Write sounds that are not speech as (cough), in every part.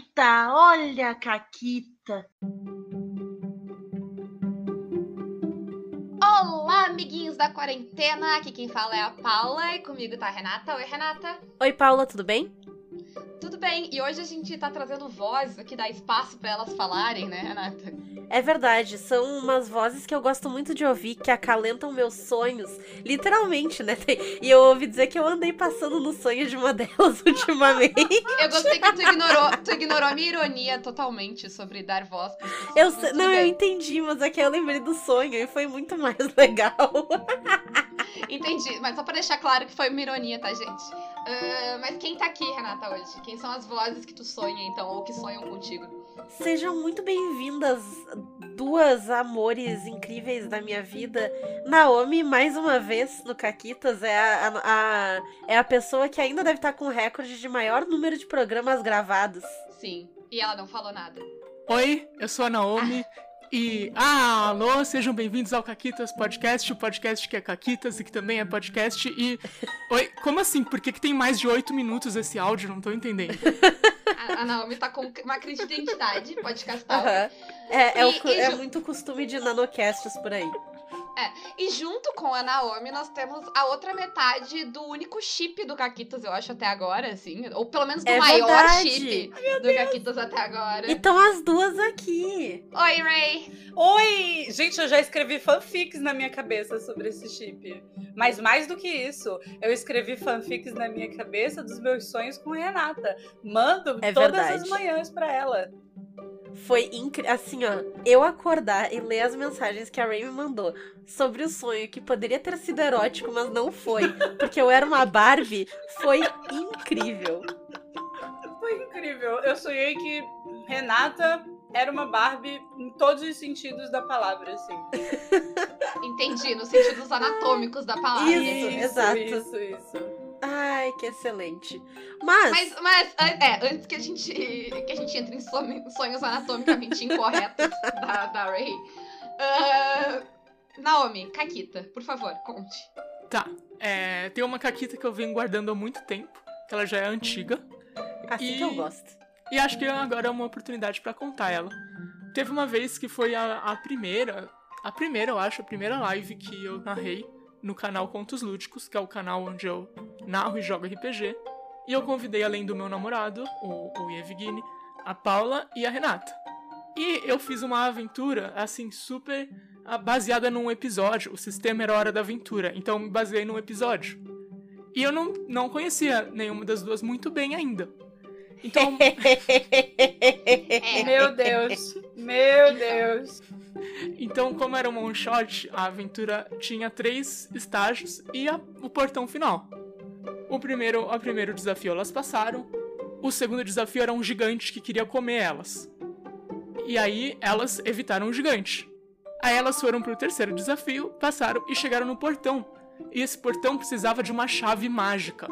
Caquita, olha a Caquita. Olá, amiguinhos da quarentena. Aqui quem fala é a Paula e comigo tá a Renata. Oi, Renata. Oi, Paula, tudo bem? Tudo bem, e hoje a gente tá trazendo vozes que dá espaço para elas falarem, né, Renata? É verdade, são umas vozes que eu gosto muito de ouvir, que acalentam meus sonhos, literalmente, né? E eu ouvi dizer que eu andei passando no sonho de uma (laughs) delas ultimamente. Eu gostei que tu ignorou, tu ignorou a minha ironia totalmente sobre dar voz pras pessoas. Eu, não, eu entendi, mas é que eu lembrei do sonho e foi muito mais (laughs) legal. Entendi, mas só pra deixar claro que foi uma ironia, tá, gente? Uh, mas quem tá aqui, Renata, hoje? Quem são as vozes que tu sonha, então, ou que sonham contigo? Sejam muito bem-vindas, duas amores incríveis da minha vida. Naomi, mais uma vez, no Caquitas, é a, a, a é a pessoa que ainda deve estar com o recorde de maior número de programas gravados. Sim, e ela não falou nada. Oi, eu sou a Naomi. (laughs) E, ah, alô, sejam bem-vindos ao Caquitas Podcast, o podcast que é Caquitas e que também é podcast. E, oi, como assim? Por que, que tem mais de oito minutos esse áudio? Não tô entendendo. A, Naomi tá com uma crise de identidade, podcastal. Uhum. É, é, o, é muito costume de nanocasts por aí. É, e junto com a Naomi, nós temos a outra metade do único chip do Caquitas, eu acho, até agora, assim. Ou pelo menos do é maior verdade. chip Ai, do Caquitas até agora. E estão as duas aqui. Oi, Ray. Oi! Gente, eu já escrevi fanfics na minha cabeça sobre esse chip. Mas mais do que isso, eu escrevi fanfics na minha cabeça dos meus sonhos com Renata. Mando é todas verdade. as manhãs para ela. Foi incrível. Assim, ó, eu acordar e ler as mensagens que a Ray me mandou sobre o sonho que poderia ter sido erótico, mas não foi, porque eu era uma Barbie, foi incrível. Foi incrível. Eu sonhei que Renata era uma Barbie em todos os sentidos da palavra, assim. Entendi, nos sentidos anatômicos da palavra. Isso, isso exato. Isso, isso. Ai, que excelente. Mas. Mas, mas é, antes que a gente, que a gente entre em sonhos anatomicamente incorretos (laughs) da, da Ray. Uh, Naomi, Caquita, por favor, conte. Tá. É, tem uma Caquita que eu venho guardando há muito tempo, que ela já é antiga. Assim e, que eu gosto. E acho que agora é uma oportunidade para contar ela. Teve uma vez que foi a, a primeira. A primeira, eu acho, a primeira live que eu narrei no canal Contos Lúdicos, que é o canal onde eu narro e jogo RPG. E eu convidei, além do meu namorado, o, o Evgeny, a Paula e a Renata. E eu fiz uma aventura, assim, super ah, baseada num episódio. O sistema era Hora da Aventura, então eu me baseei num episódio. E eu não, não conhecia nenhuma das duas muito bem ainda. Então. (laughs) Meu Deus! Meu Deus! Então, como era um one shot, a aventura tinha três estágios e a, o portão final. O primeiro, o primeiro desafio elas passaram. O segundo desafio era um gigante que queria comer elas. E aí elas evitaram o gigante. Aí elas foram pro terceiro desafio, passaram e chegaram no portão. E esse portão precisava de uma chave mágica.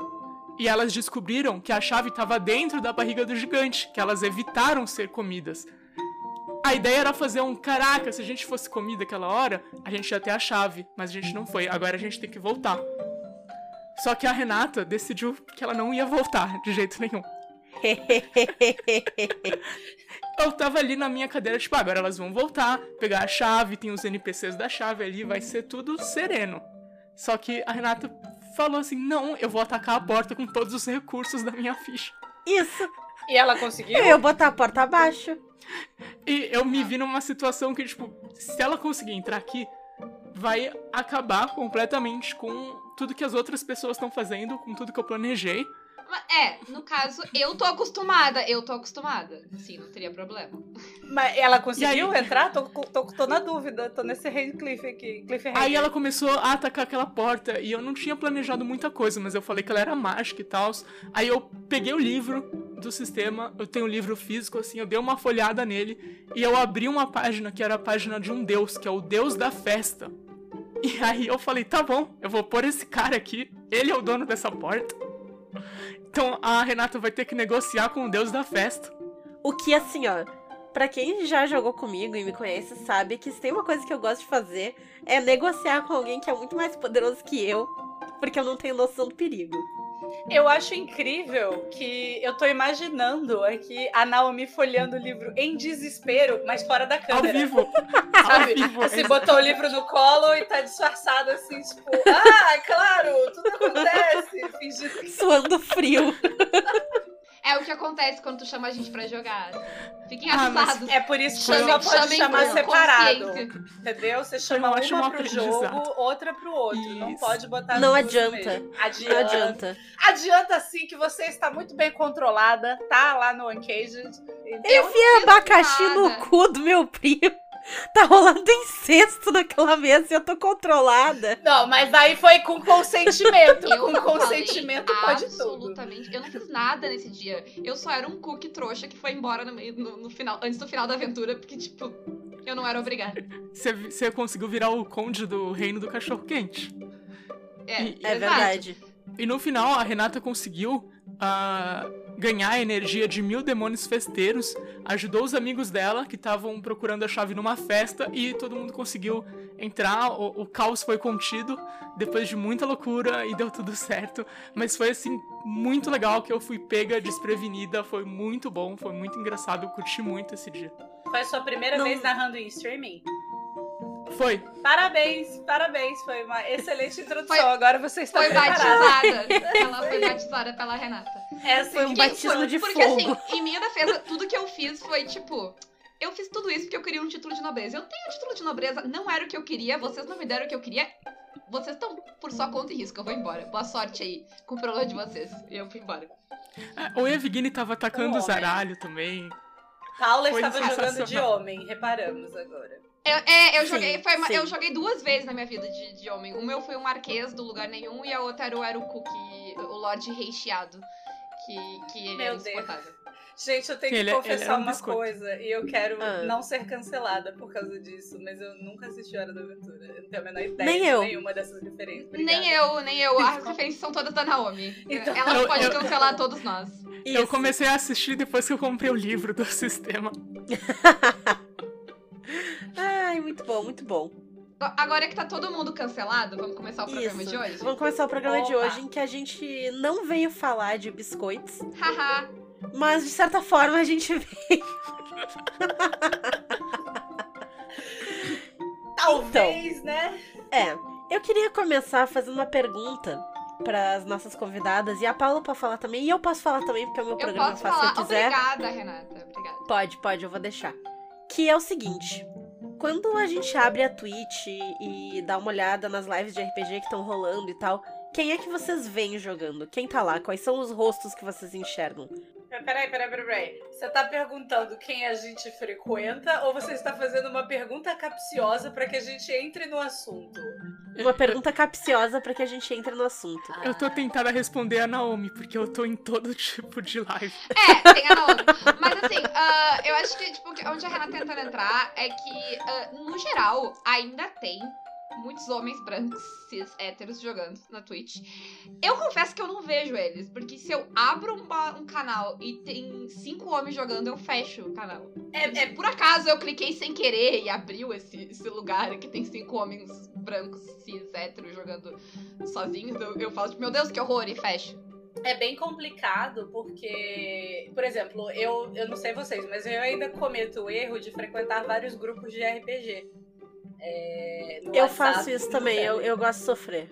E elas descobriram que a chave estava dentro da barriga do gigante, que elas evitaram ser comidas. A ideia era fazer um caraca, se a gente fosse comida aquela hora, a gente ia ter a chave, mas a gente não foi. Agora a gente tem que voltar. Só que a Renata decidiu que ela não ia voltar de jeito nenhum. (laughs) eu tava ali na minha cadeira, tipo, agora elas vão voltar, pegar a chave, tem os NPCs da chave ali, vai ser tudo sereno. Só que a Renata falou assim: não, eu vou atacar a porta com todos os recursos da minha ficha. Isso. E ela conseguiu? Eu ia botar a porta abaixo. E eu me vi numa situação que, tipo, se ela conseguir entrar aqui, vai acabar completamente com tudo que as outras pessoas estão fazendo, com tudo que eu planejei. É, no caso, eu tô acostumada. Eu tô acostumada. Sim, não teria problema. Mas ela conseguiu aí, entrar? Tô, tô, tô, na dúvida. Tô nesse Cliff aqui. Cliff aí ela começou a atacar aquela porta e eu não tinha planejado muita coisa, mas eu falei que ela era mágica e tal. Aí eu peguei o livro do sistema, eu tenho um livro físico, assim, eu dei uma folhada nele e eu abri uma página que era a página de um deus, que é o deus da festa. E aí eu falei, tá bom, eu vou pôr esse cara aqui, ele é o dono dessa porta. Então a Renata vai ter que negociar com o deus da festa. O que, assim, ó, pra quem já jogou comigo e me conhece, sabe que se tem uma coisa que eu gosto de fazer é negociar com alguém que é muito mais poderoso que eu, porque eu não tenho noção do perigo. Eu acho incrível que eu tô imaginando aqui a Naomi folheando o livro em desespero, mas fora da Ao câmera. vivo. (laughs) Ao Sabe? vivo. Assim, botou o livro no colo e tá disfarçado assim, tipo, ah, claro, tudo acontece. Fingindo que Suando frio. (laughs) É o que acontece quando tu chama a gente pra jogar. Fiquem Ah, avisados. É por isso que Chamem- só pode chamar separado. Entendeu? Você chama um ótimo uma pro jogo, outra pro outro. Não Isso. pode botar Não adianta. mesmo. Não Adianta. adianta. Adianta sim que você está muito bem controlada, tá lá no Uncaged. Então, Eu vi abacaxi nada. no cu do meu primo. Tá rolando incesto naquela mesa e eu tô controlada. Não, mas aí foi com consentimento. Eu com consentimento falei pode tudo. Absolutamente. Eu não fiz nada nesse dia. Eu só era um cookie trouxa que foi embora no, meio- no- no final, antes do final da aventura, porque, tipo, eu não era obrigada. Você, você conseguiu virar o conde do reino do cachorro quente. É, E- É verdade. E no final, a Renata conseguiu ah, ganhar a energia de mil demônios festeiros, ajudou os amigos dela que estavam procurando a chave numa festa e todo mundo conseguiu entrar. O, o caos foi contido depois de muita loucura e deu tudo (laughs) certo. Mas foi assim, muito legal que eu fui pega desprevenida. Foi muito bom, foi muito engraçado. Eu curti muito esse dia. Foi a sua primeira Não. vez narrando em streaming? Foi. Parabéns, parabéns. Foi uma excelente introdução. Foi- Agora você está Foi preparada. batizada. (laughs) Ela foi batizada pela Renata. É assim Foi um batismo Por- de porque, fogo. assim, em minha defesa, tudo que eu fiz foi, tipo... Eu fiz tudo isso porque eu queria um título de nobreza. Eu tenho título de nobreza, não era o que eu queria, vocês não me deram o que eu queria. Vocês estão por sua conta e risco, eu vou embora. Boa sorte aí com o problema de vocês. E eu fui embora. Ah, O Evgeny tava atacando o zaralho também. Paula Foi estava jogando de homem, reparamos agora. Eu, é, eu Sim, joguei, foi sim. eu joguei duas vezes na minha vida de, de homem. O meu foi o Marquês do lugar nenhum e a outra era o, era o Cookie, o Lorde Recheado. Que, que ele Meu era insuportável. Gente, eu tenho Ele- que ele confessar era um uma biscoito. coisa e eu quero Ah. não ser cancelada por causa disso, mas eu nunca assisti Hora da Aventura. Eu não tenho a menor ideia Nem de eu. nenhuma dessas referências. Obrigada. Nem eu, nem eu. As referências são todas da Naomi. Então- Ela Eu- pode eu- cancelar todos nós. Eu Isso. comecei a assistir depois que eu comprei o livro do (laughs) sistema. (laughs) Ai, muito bom, muito bom. Agora que tá todo mundo cancelado, vamos começar o programa Isso. de hoje? Vamos começar o programa de Opa. hoje em que a gente não veio falar de biscoitos, Haha. mas de certa forma a gente veio. Talvez, né? É, eu queria começar fazendo uma pergunta para as nossas convidadas e a Paula pode falar também e eu posso falar também porque é o meu eu programa, posso falar. que eu quiser. Obrigada, Renata. Obrigada. Pode, pode, eu vou deixar. Que é o seguinte: quando a gente abre a Twitch e dá uma olhada nas lives de RPG que estão rolando e tal, quem é que vocês veem jogando? Quem tá lá? Quais são os rostos que vocês enxergam? Peraí, peraí, peraí, peraí. Você tá perguntando quem a gente frequenta ou você está fazendo uma pergunta capciosa para que a gente entre no assunto? Uma pergunta capciosa para que a gente entre no assunto. Eu tô tentando responder a Naomi, porque eu tô em todo tipo de live. É, tem a Naomi. Mas assim, ah, eu acho que tipo, onde a Renata tentando entrar é que, ah, no geral, ainda tem muitos homens brancos, cis, héteros jogando na Twitch. Eu confesso que eu não vejo eles, porque se eu abro um, um canal e tem cinco homens jogando, eu fecho o canal. É, Se por acaso eu cliquei sem querer e abriu esse, esse lugar que tem cinco homens brancos, cis, héteros jogando sozinhos, eu, eu falo, tipo, meu Deus, que horror, e fecho. É bem complicado porque, por exemplo, eu, eu não sei vocês, mas eu ainda cometo o erro de frequentar vários grupos de RPG. É, Eu WhatsApp, faço isso também, eu, eu gosto de sofrer.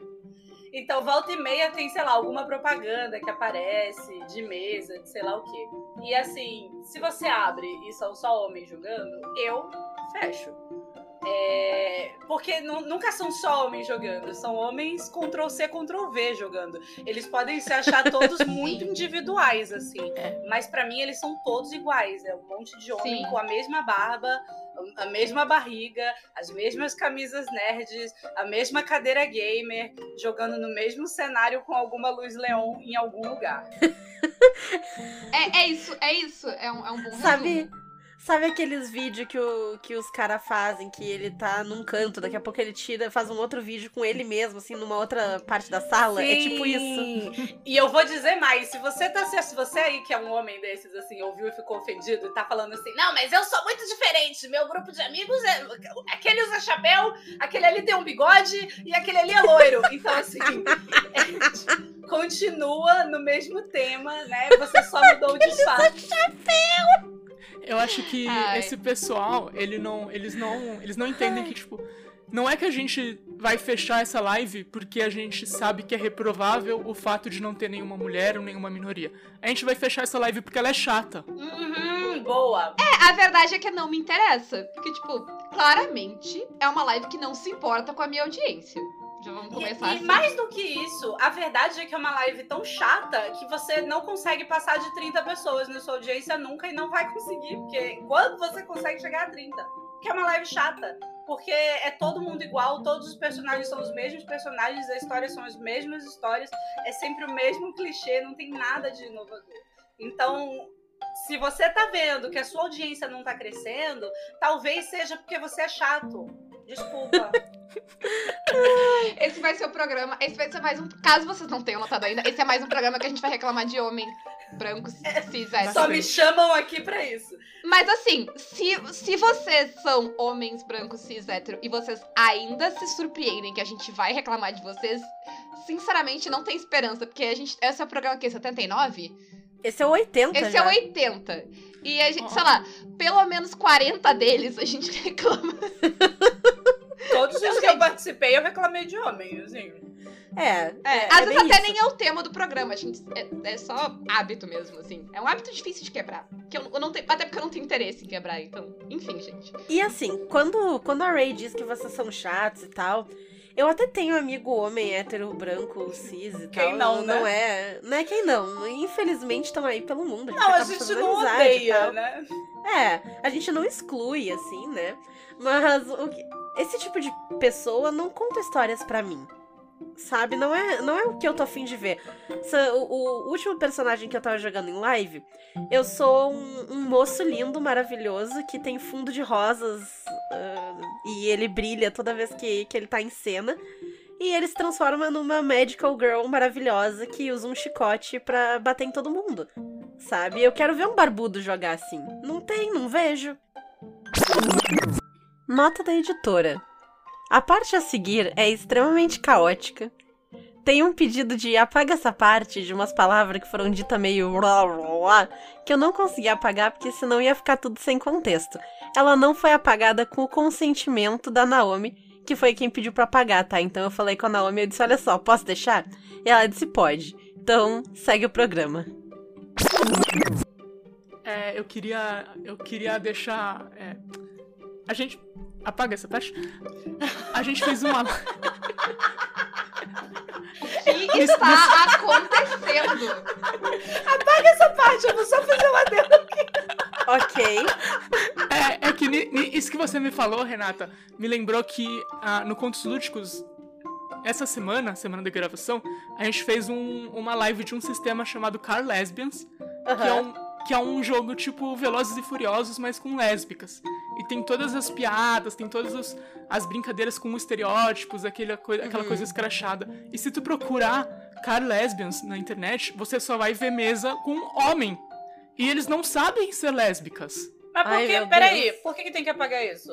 Então, volta e meia tem, sei lá, alguma propaganda que aparece de mesa, de sei lá o quê. E assim, se você abre e são só homens jogando, eu fecho. É, Porque nu- nunca são só homens jogando, são homens Ctrl-C, Ctrl-V jogando. Eles podem se achar todos (laughs) muito individuais, assim. É. Mas pra mim eles são todos iguais. É um monte de homem Sim. com a mesma barba, a mesma barriga, as mesmas camisas nerds, a mesma cadeira gamer, jogando no mesmo cenário com alguma luz leon em algum lugar. (laughs) É, é isso, é isso. É um, é um bom Sabe, resumo. Sabe aqueles vídeos que, o, que os caras fazem, que ele tá num canto, daqui a pouco ele tira, faz um outro vídeo com ele mesmo, assim, numa outra parte da sala? É tipo isso. Sim. E eu vou dizer mais, se você tá se você aí que é um homem desses, assim, ouviu e ficou ofendido e tá falando assim, não, mas eu sou muito diferente, meu grupo de amigos é. Aquele usa chapéu, aquele ali tem um bigode e aquele ali é loiro. Então, assim, (laughs) é, continua no mesmo tema, né? Você só mudou o disfarce. Eu acho que Ai. esse pessoal, ele não, eles não, eles não entendem que tipo, não é que a gente vai fechar essa live porque a gente sabe que é reprovável o fato de não ter nenhuma mulher ou nenhuma minoria. A gente vai fechar essa live porque ela é chata. Uhum, boa. É, a verdade é que não me interessa. Porque, tipo, claramente é uma live que não se importa com a minha audiência. Já vamos começar E, e assim. mais do que isso, a verdade é que é uma live tão chata que você não consegue passar de 30 pessoas na sua audiência nunca e não vai conseguir. Porque quando você consegue chegar a 30? Porque é uma live chata. Porque é todo mundo igual, todos os personagens são os mesmos personagens, as histórias são as mesmas histórias, é sempre o mesmo clichê, não tem nada de inovador. Então, se você tá vendo que a sua audiência não tá crescendo, talvez seja porque você é chato. Desculpa. Esse vai ser o programa. Esse vai ser mais um. Caso vocês não tenham notado ainda, esse é mais um programa que a gente vai reclamar de homem branco, cis, hétero. Só me chamam aqui pra isso. Mas assim, se, se vocês são homens brancos, cis, hétero, e vocês ainda se surpreendem que a gente vai reclamar de vocês, sinceramente não tem esperança, porque a gente. Esse é o programa aqui, 79? Esse é o 80 Esse já. é o 80. E a gente, sei lá, pelo menos 40 deles a gente (laughs) reclama. Todos os que eu participei, eu reclamei de homem, assim. É, é, Às é vezes até isso. nem é o tema do programa, a gente, é, é só hábito mesmo, assim. É um hábito difícil de quebrar. Que eu, eu não tenho, até porque eu não tenho interesse em quebrar, então. Enfim, gente. E assim, quando, quando a Ray diz que vocês são chatos e tal, eu até tenho amigo homem hétero, branco, cis e Quem tal. não, né? Não é, não é quem não. Infelizmente estão aí pelo mundo. Não, a gente não amizade e odeia, tal. né? É, a gente não exclui, assim, né? Mas o que- esse tipo de pessoa não conta histórias pra mim. Sabe? Não é, não é o que eu tô afim de ver. O, o último personagem que eu tava jogando em live, eu sou um, um moço lindo, maravilhoso, que tem fundo de rosas ah, e ele brilha toda vez que, que ele tá em cena. E ele se transforma numa medical girl maravilhosa que usa um chicote pra bater em todo mundo. Sabe? Eu quero ver um barbudo jogar assim. Não tem, não vejo. Nota da editora. A parte a seguir é extremamente caótica. Tem um pedido de apaga essa parte de umas palavras que foram ditas meio que eu não consegui apagar porque senão ia ficar tudo sem contexto. Ela não foi apagada com o consentimento da Naomi, que foi quem pediu pra apagar, tá? Então eu falei com a Naomi, eu disse, olha só, posso deixar? E ela disse, pode. Então, segue o programa. É, eu queria, eu queria deixar, é, a gente apaga essa parte. A gente fez uma (laughs) O que está acontecendo? Essa parte, eu vou só fazer uma adendo. Ok. É, é que ni- ni- isso que você me falou, Renata, me lembrou que ah, no Contos Lúdicos, essa semana, semana da gravação, a gente fez um- uma live de um sistema chamado Car Lesbians, que é, um, que é um jogo tipo Velozes e Furiosos, mas com lésbicas. E tem todas as piadas, tem todas os- as brincadeiras com estereótipos, aquela, coi- aquela Uhum. coisa escrachada. E se tu procurar Car Lesbians na internet, você só vai ver mesa com homem. E eles não sabem ser lésbicas. Mas por Ai, que? Peraí, Deus. por que, que tem que apagar isso?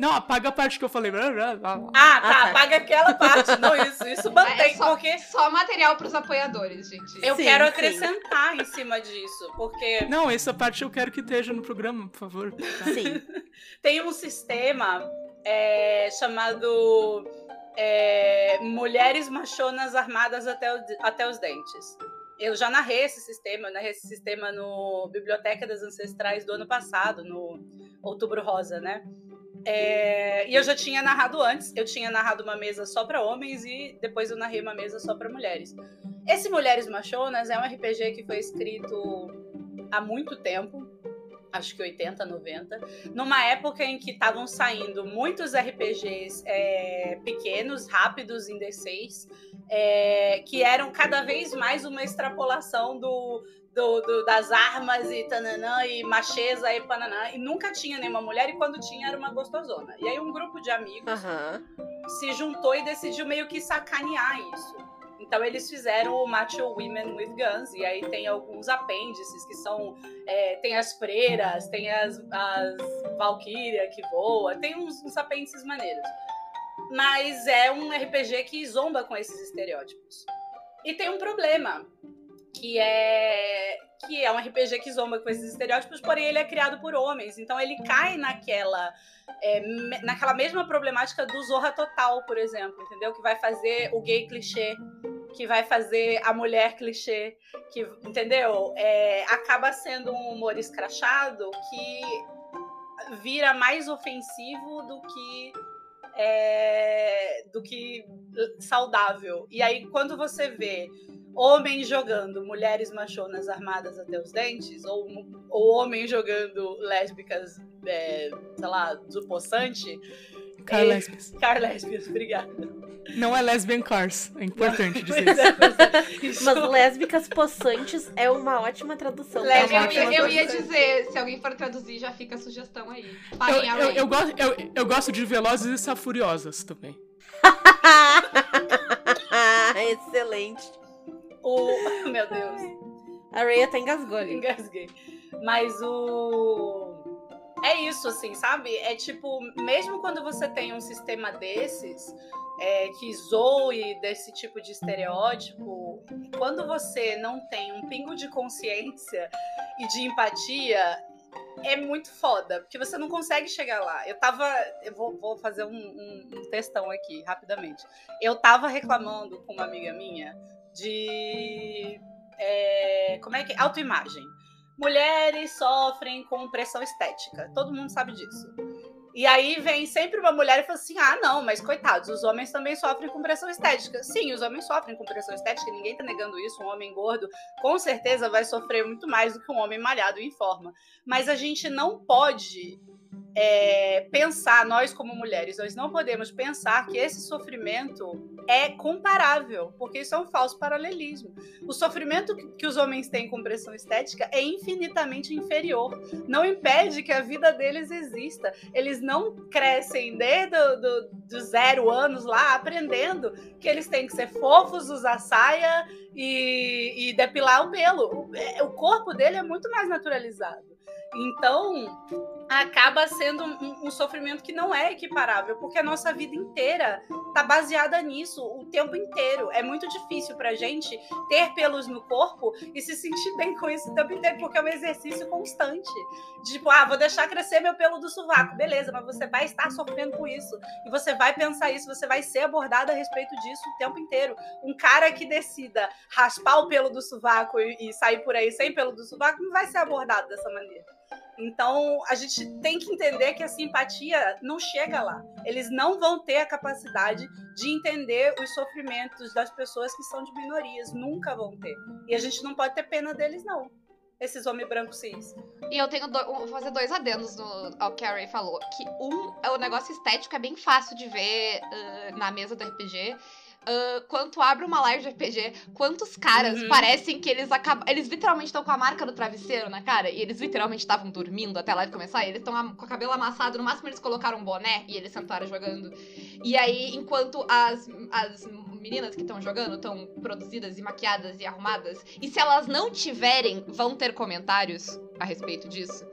Não, apaga a parte que eu falei. blá, blá, blá, blá. Ah, tá, Ah, tá. apaga aquela parte, não isso. Isso mantém, É só, porque só material pros apoiadores, gente. eu Sim, quero sim. acrescentar em cima disso. Porque Não, essa parte eu quero que esteja no programa, por favor. tá? Sim. (laughs) tem um sistema é, chamado é, Mulheres Machonas Armadas até, o- até os Dentes. Eu já narrei esse sistema, eu narrei esse sistema no Biblioteca das Ancestrais do ano passado, no Outubro Rosa, né? É, e eu já tinha narrado antes, eu tinha narrado uma mesa só para homens e depois eu narrei uma mesa só para mulheres. Esse Mulheres Machonas é um RPG que foi escrito há muito tempo, acho que 80, 90, numa época em que estavam saindo muitos RPGs é, pequenos, rápidos em D6, é, que eram cada vez mais uma extrapolação do, do, do- das armas e tananã, e macheza e pananã, e nunca tinha nenhuma mulher, e quando tinha era uma gostosona. E aí um grupo de amigos Aham. se juntou e decidiu meio que sacanear isso. Então eles fizeram o Macho Women with Guns, e aí tem alguns apêndices que são. é, tem as freiras, tem as, as Valkyria que voa, tem uns, uns apêndices maneiros. Mas é um RPG que zomba com esses estereótipos. E tem um problema, que é que é um RPG que zomba com esses estereótipos, porém ele é criado por homens, então ele cai naquela é, naquela mesma problemática do Zorra Total, por exemplo, entendeu? Que vai fazer o gay clichê, que vai fazer a mulher clichê, que, entendeu? É, acaba sendo um humor escrachado que vira mais ofensivo do que é, do que saudável. E aí, quando você vê homens jogando mulheres machonas armadas até os dentes, ou, ou homens jogando lésbicas, é, sei lá, do poçante. Car é- lesbians. (laughs) Car lésbicas, obrigada. Não é lesbian cars. É importante dizer isso. (laughs) é, é. Mas lésbicas possantes é uma ótima tradução. Pra Eu, ótima eu ia dizer, se alguém for traduzir, já fica a sugestão aí. Eu, Parem eu, eu, gosto, eu, eu gosto de velozes e safuriosas também. (laughs) Excelente. O... (laughs) Meu Deus. A Ray até engasgou ali. Engasguei. Mas o. É isso, assim, sabe? É tipo, mesmo quando você tem um sistema desses, é, que zoe desse tipo de estereótipo, quando você não tem um pingo de consciência e de empatia, é muito foda, porque você não consegue chegar lá. Eu tava. Eu vou, vou fazer um, um, um textão aqui, rapidamente. Eu tava reclamando com uma amiga minha de. é, como é que. Autoimagem. Mulheres sofrem com pressão estética. Todo mundo sabe disso. E aí vem sempre uma mulher e fala assim: ah, não, mas coitados, os homens também sofrem com pressão estética. Sim, os homens sofrem com pressão estética, ninguém tá negando isso. Um homem gordo com certeza vai sofrer muito mais do que um homem malhado e em forma. Mas a gente não pode é, pensar, nós como mulheres, nós não podemos pensar que esse sofrimento é comparável, porque isso é um falso paralelismo. O sofrimento que- os homens têm com pressão estética é infinitamente inferior. Não impede que a vida deles exista. Eles não crescem desde do, do, zero anos lá aprendendo que eles têm que ser fofos, usar saia e, e depilar o pelo. É- o corpo dele é muito mais naturalizado. Então, acaba sendo um, um sofrimento que não é equiparável, porque a nossa vida inteira tá baseada nisso o tempo inteiro. É muito difícil pra gente ter pelos no corpo e se sentir bem com isso o tempo inteiro, porque é um exercício constante. Tipo, ah, vou deixar crescer meu pelo do sovaco. Beleza, mas você vai estar sofrendo com isso. E você vai pensar isso, você vai ser abordada a respeito disso o tempo inteiro. Um cara que decida raspar o pelo do sovaco e, e sair por aí sem pelo do sovaco não vai ser abordado dessa maneira. Então, a gente tem que entender que a simpatia não chega lá. Eles não vão ter a capacidade de entender os sofrimentos das pessoas que são de minorias. Nunca vão ter. E a gente não pode ter pena deles, não. Esses homens brancos cis. E eu tenho do- vou fazer dois adendos no- ao que a Ray falou. Que um, é o negócio estético é bem fácil de ver ah, na mesa do RPG. Quando tu abre uma live de RPG, quantos caras Uhum. parecem que eles acabam. Eles literalmente estão com a marca do travesseiro na cara. E eles literalmente estavam dormindo até a live começar. E eles estão com o cabelo amassado. No máximo eles colocaram um boné e eles sentaram jogando. E aí, enquanto as, as meninas que estão jogando estão produzidas e maquiadas e arrumadas. E se elas não tiverem, vão ter comentários a respeito disso.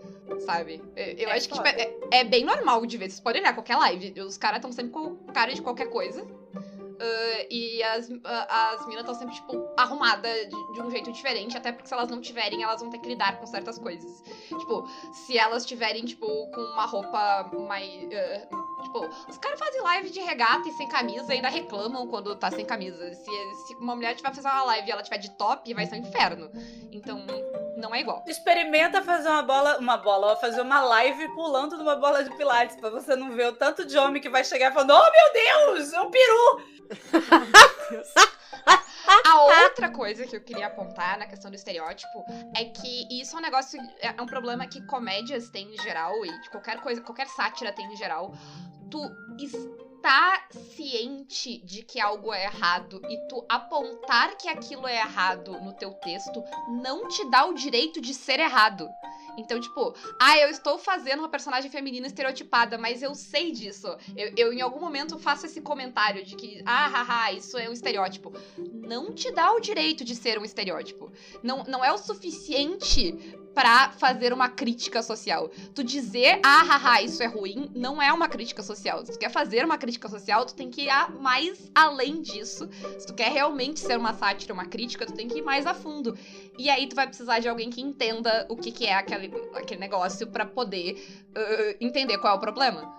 Sabe? Eu, É acho que tipo, é, é bem normal de ver. Vocês podem olhar qualquer live. Os caras estão sempre com cara de qualquer coisa. Ah, e as, ah, as meninas estão sempre, tipo, arrumadas de, de um jeito diferente. Até porque se elas não tiverem, elas vão ter que lidar com certas coisas. Tipo, se elas tiverem, tipo, com uma roupa mais. ah, tipo, os caras fazem live de regata e sem camisa e ainda reclamam quando tá sem camisa. Se, se uma mulher tiver fazendo uma live e ela tiver de top, vai ser um inferno. Então, não é igual. Experimenta fazer uma bola, uma bola, fazer uma live pulando numa bola de pilates, pra você não ver o tanto de homem que vai chegar falando: Oh meu Deus, é um peru! A outra coisa que eu queria apontar na questão do estereótipo é que isso é um negócio, é um problema que comédias têm em geral e qualquer coisa, qualquer sátira tem em geral. Tu tá ciente de que algo é errado e tu apontar que aquilo é errado no teu texto não te dá o direito de ser errado. Então, tipo, ah, eu estou fazendo uma personagem feminina estereotipada, mas eu sei disso. Eu, eu em algum momento faço esse comentário de que, ah, haha, isso é um estereótipo. Não te dá o direito de ser um estereótipo. Não, não é o suficiente pra fazer uma crítica social. Tu dizer, ah, haha, isso é ruim, não é uma crítica social. Se tu quer fazer uma crítica social, tu tem que ir mais além disso. Se tu quer realmente ser uma sátira, uma crítica, tu tem que ir mais a fundo. E aí tu vai precisar de alguém que entenda o que, que é aquele, aquele negócio para poder uh, entender qual é o problema.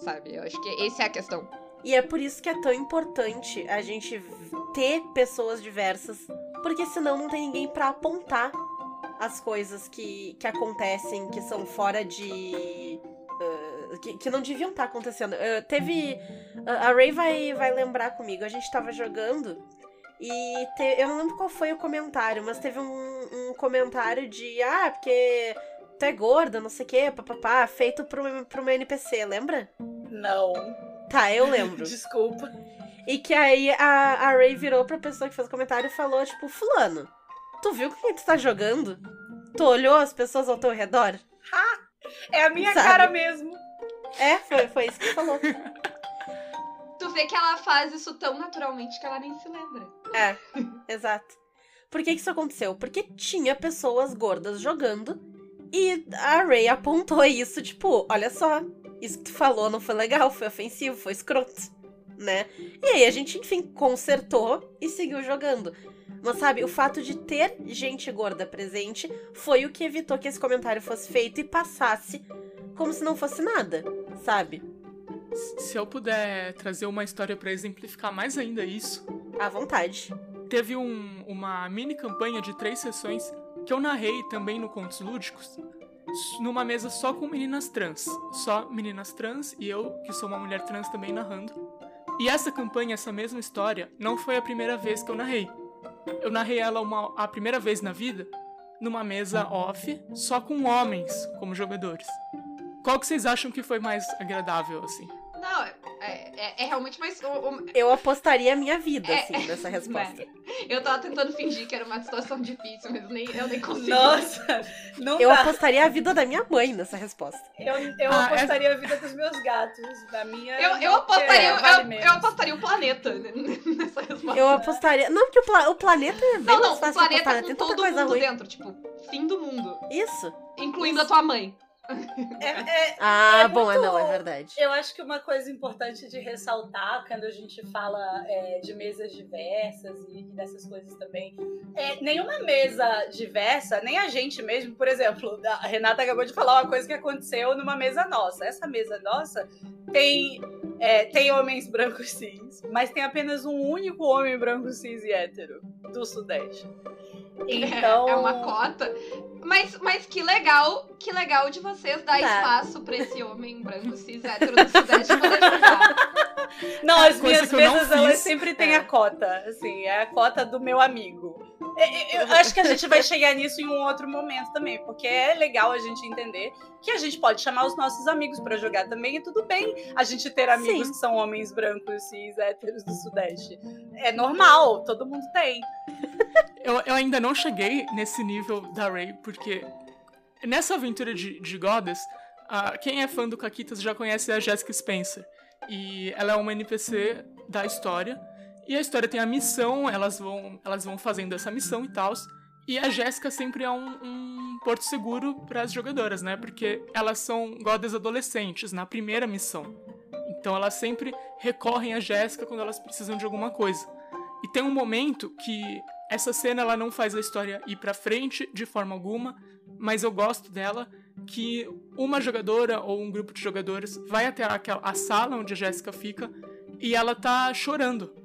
Sabe? Eu acho que essa é a questão. E é por isso que é tão importante a gente ter pessoas diversas, porque senão não tem ninguém para apontar as coisas que, que acontecem, que são fora de. Uh, que, que, não deviam estar tá acontecendo. Uh, teve. Uh, a Ray vai, vai lembrar comigo. A gente tava jogando e te, eu não lembro qual foi o comentário, mas teve um, um comentário de. Ah, porque tu é gorda, não sei o quê, papapá, feito pra, pra uma NPC, lembra? Não. Tá, eu lembro. (laughs) Desculpa. E que aí a, a Ray virou pra pessoa que fez o comentário e falou, tipo, fulano, Tu viu com quem tu tá jogando? Tu olhou as pessoas ao teu redor? Ha! É a minha Sabe? cara mesmo. É, foi, foi isso que tu falou. (laughs) tu vê que ela faz isso tão naturalmente que ela nem se lembra. É, exato. Por que, que isso aconteceu? Porque tinha pessoas gordas jogando e a Ray apontou isso, tipo, olha só, isso que tu falou não foi legal, foi ofensivo, foi escroto, né? E aí a gente, enfim, consertou e seguiu jogando. Mas sabe, o fato de ter gente gorda presente foi o que evitou que esse comentário fosse feito e passasse como se não fosse nada, sabe? Se eu puder trazer uma história para exemplificar mais ainda isso. À vontade. Teve um, uma mini campanha de três sessões que eu narrei também no Contos Lúdicos, numa mesa só com meninas trans. Só meninas trans e eu, que sou uma mulher trans também narrando. E essa campanha, essa mesma história, não foi a primeira vez que eu narrei eu narrei ela uma, a primeira vez na vida numa mesa off, só com homens como jogadores. Qual que vocês acham que foi mais agradável, assim? Não, é, é, é realmente mais. O, Eu apostaria a minha vida, é, assim, nessa resposta. (laughs) Né? Eu tava tentando fingir que era uma situação difícil, mas nem, eu nem consegui. Nossa, (laughs) não Eu dá. apostaria a vida da minha mãe nessa resposta. Eu, eu ah, é apostaria a vida dos meus gatos. Da minha. Eu, eu apostaria, vale eu, eu, apostaria o planeta nessa resposta. Eu apostaria. Não, porque o, pla... o planeta é bem não, não, o planeta apostar, com tem todo mundo ruim. dentro, tipo, fim do mundo. Isso. Incluindo Isso. a tua mãe. É, (laughs) é, ah, é bom, muito, não, é verdade. Eu acho que uma coisa importante de ressaltar quando a gente fala é, de mesas diversas e, dessas coisas também, é nenhuma mesa diversa, nem a gente mesmo, por exemplo, a Renata acabou de falar uma coisa que aconteceu numa mesa nossa. Essa mesa nossa tem, é, tem homens brancos cis, mas tem apenas um único homem branco cis e hétero do Sudeste. Então... É uma cota. Mas, mas que legal, que legal de vocês dar tá. espaço pra esse homem branco cis hétero do Sudeste poder (laughs) jogar. Não, as minhas mesas, elas sempre têm é. a cota. Assim, é a cota do meu amigo. É, é, eu acho que a gente vai chegar nisso em um outro momento também, porque é legal a gente entender que a gente pode chamar os nossos amigos para jogar também, e tudo bem a gente ter amigos Sim. que são homens brancos, cis, héteros do Sudeste. É normal, todo mundo tem. Eu, eu ainda não cheguei nesse nível da Ray, porque nessa aventura de, de Goddess, uh, quem é fã do Caquitas já conhece a Jessica Spencer. E ela é uma NPC da história. E a história tem a missão, elas vão, elas vão fazendo essa missão e tal. E a Jéssica sempre é um, um porto seguro para as jogadoras, né? Porque elas são godas adolescentes na primeira missão. Então elas sempre recorrem a Jéssica quando elas precisam de alguma coisa. E tem um momento que essa cena ela não faz a história ir para frente de forma alguma, mas eu gosto dela que uma jogadora ou um grupo de jogadores vai até aquela, a sala onde a Jéssica fica e ela tá chorando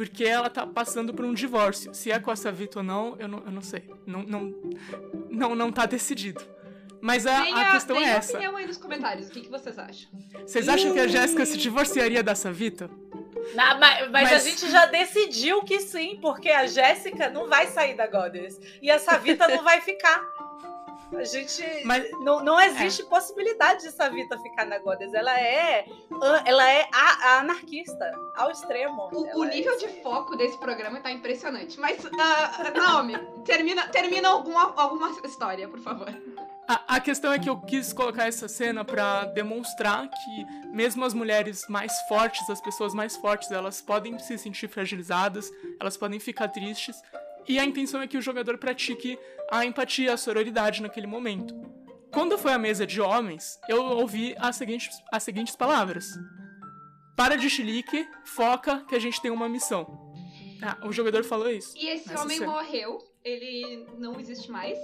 porque ela tá passando por um divórcio. Se é com a Savita ou não, eu não, eu não sei. Não, não, não, não tá decidido. Mas a, a questão é essa. opinião aí nos comentários. O que, que vocês acham? Vocês acham que a Jéssica se divorciaria da Savita? Não, mas, mas, mas, a gente já decidiu que sim, porque a Jéssica não vai sair da Goddess. E a Savita não vai ficar. A gente. Mas- Não, não existe possibilidade de Savita ficar na Goddess. Ela é. Ela é a, a anarquista, ao extremo. O, o é nível de foco desse programa tá impressionante. Mas, ah, Naomi, termina, termina alguma, alguma história, por favor. A, a questão é que eu quis colocar essa cena pra demonstrar que mesmo as mulheres mais fortes, as pessoas mais fortes, elas podem se sentir fragilizadas, elas podem ficar tristes, e a intenção é que o jogador pratique a empatia, a sororidade naquele momento. Quando foi a mesa de homens, eu ouvi as seguintes, as seguintes palavras: Para de chilique, foca que a gente tem uma missão. Ah, o jogador falou isso. E esse homem cena. morreu, ele não existe mais.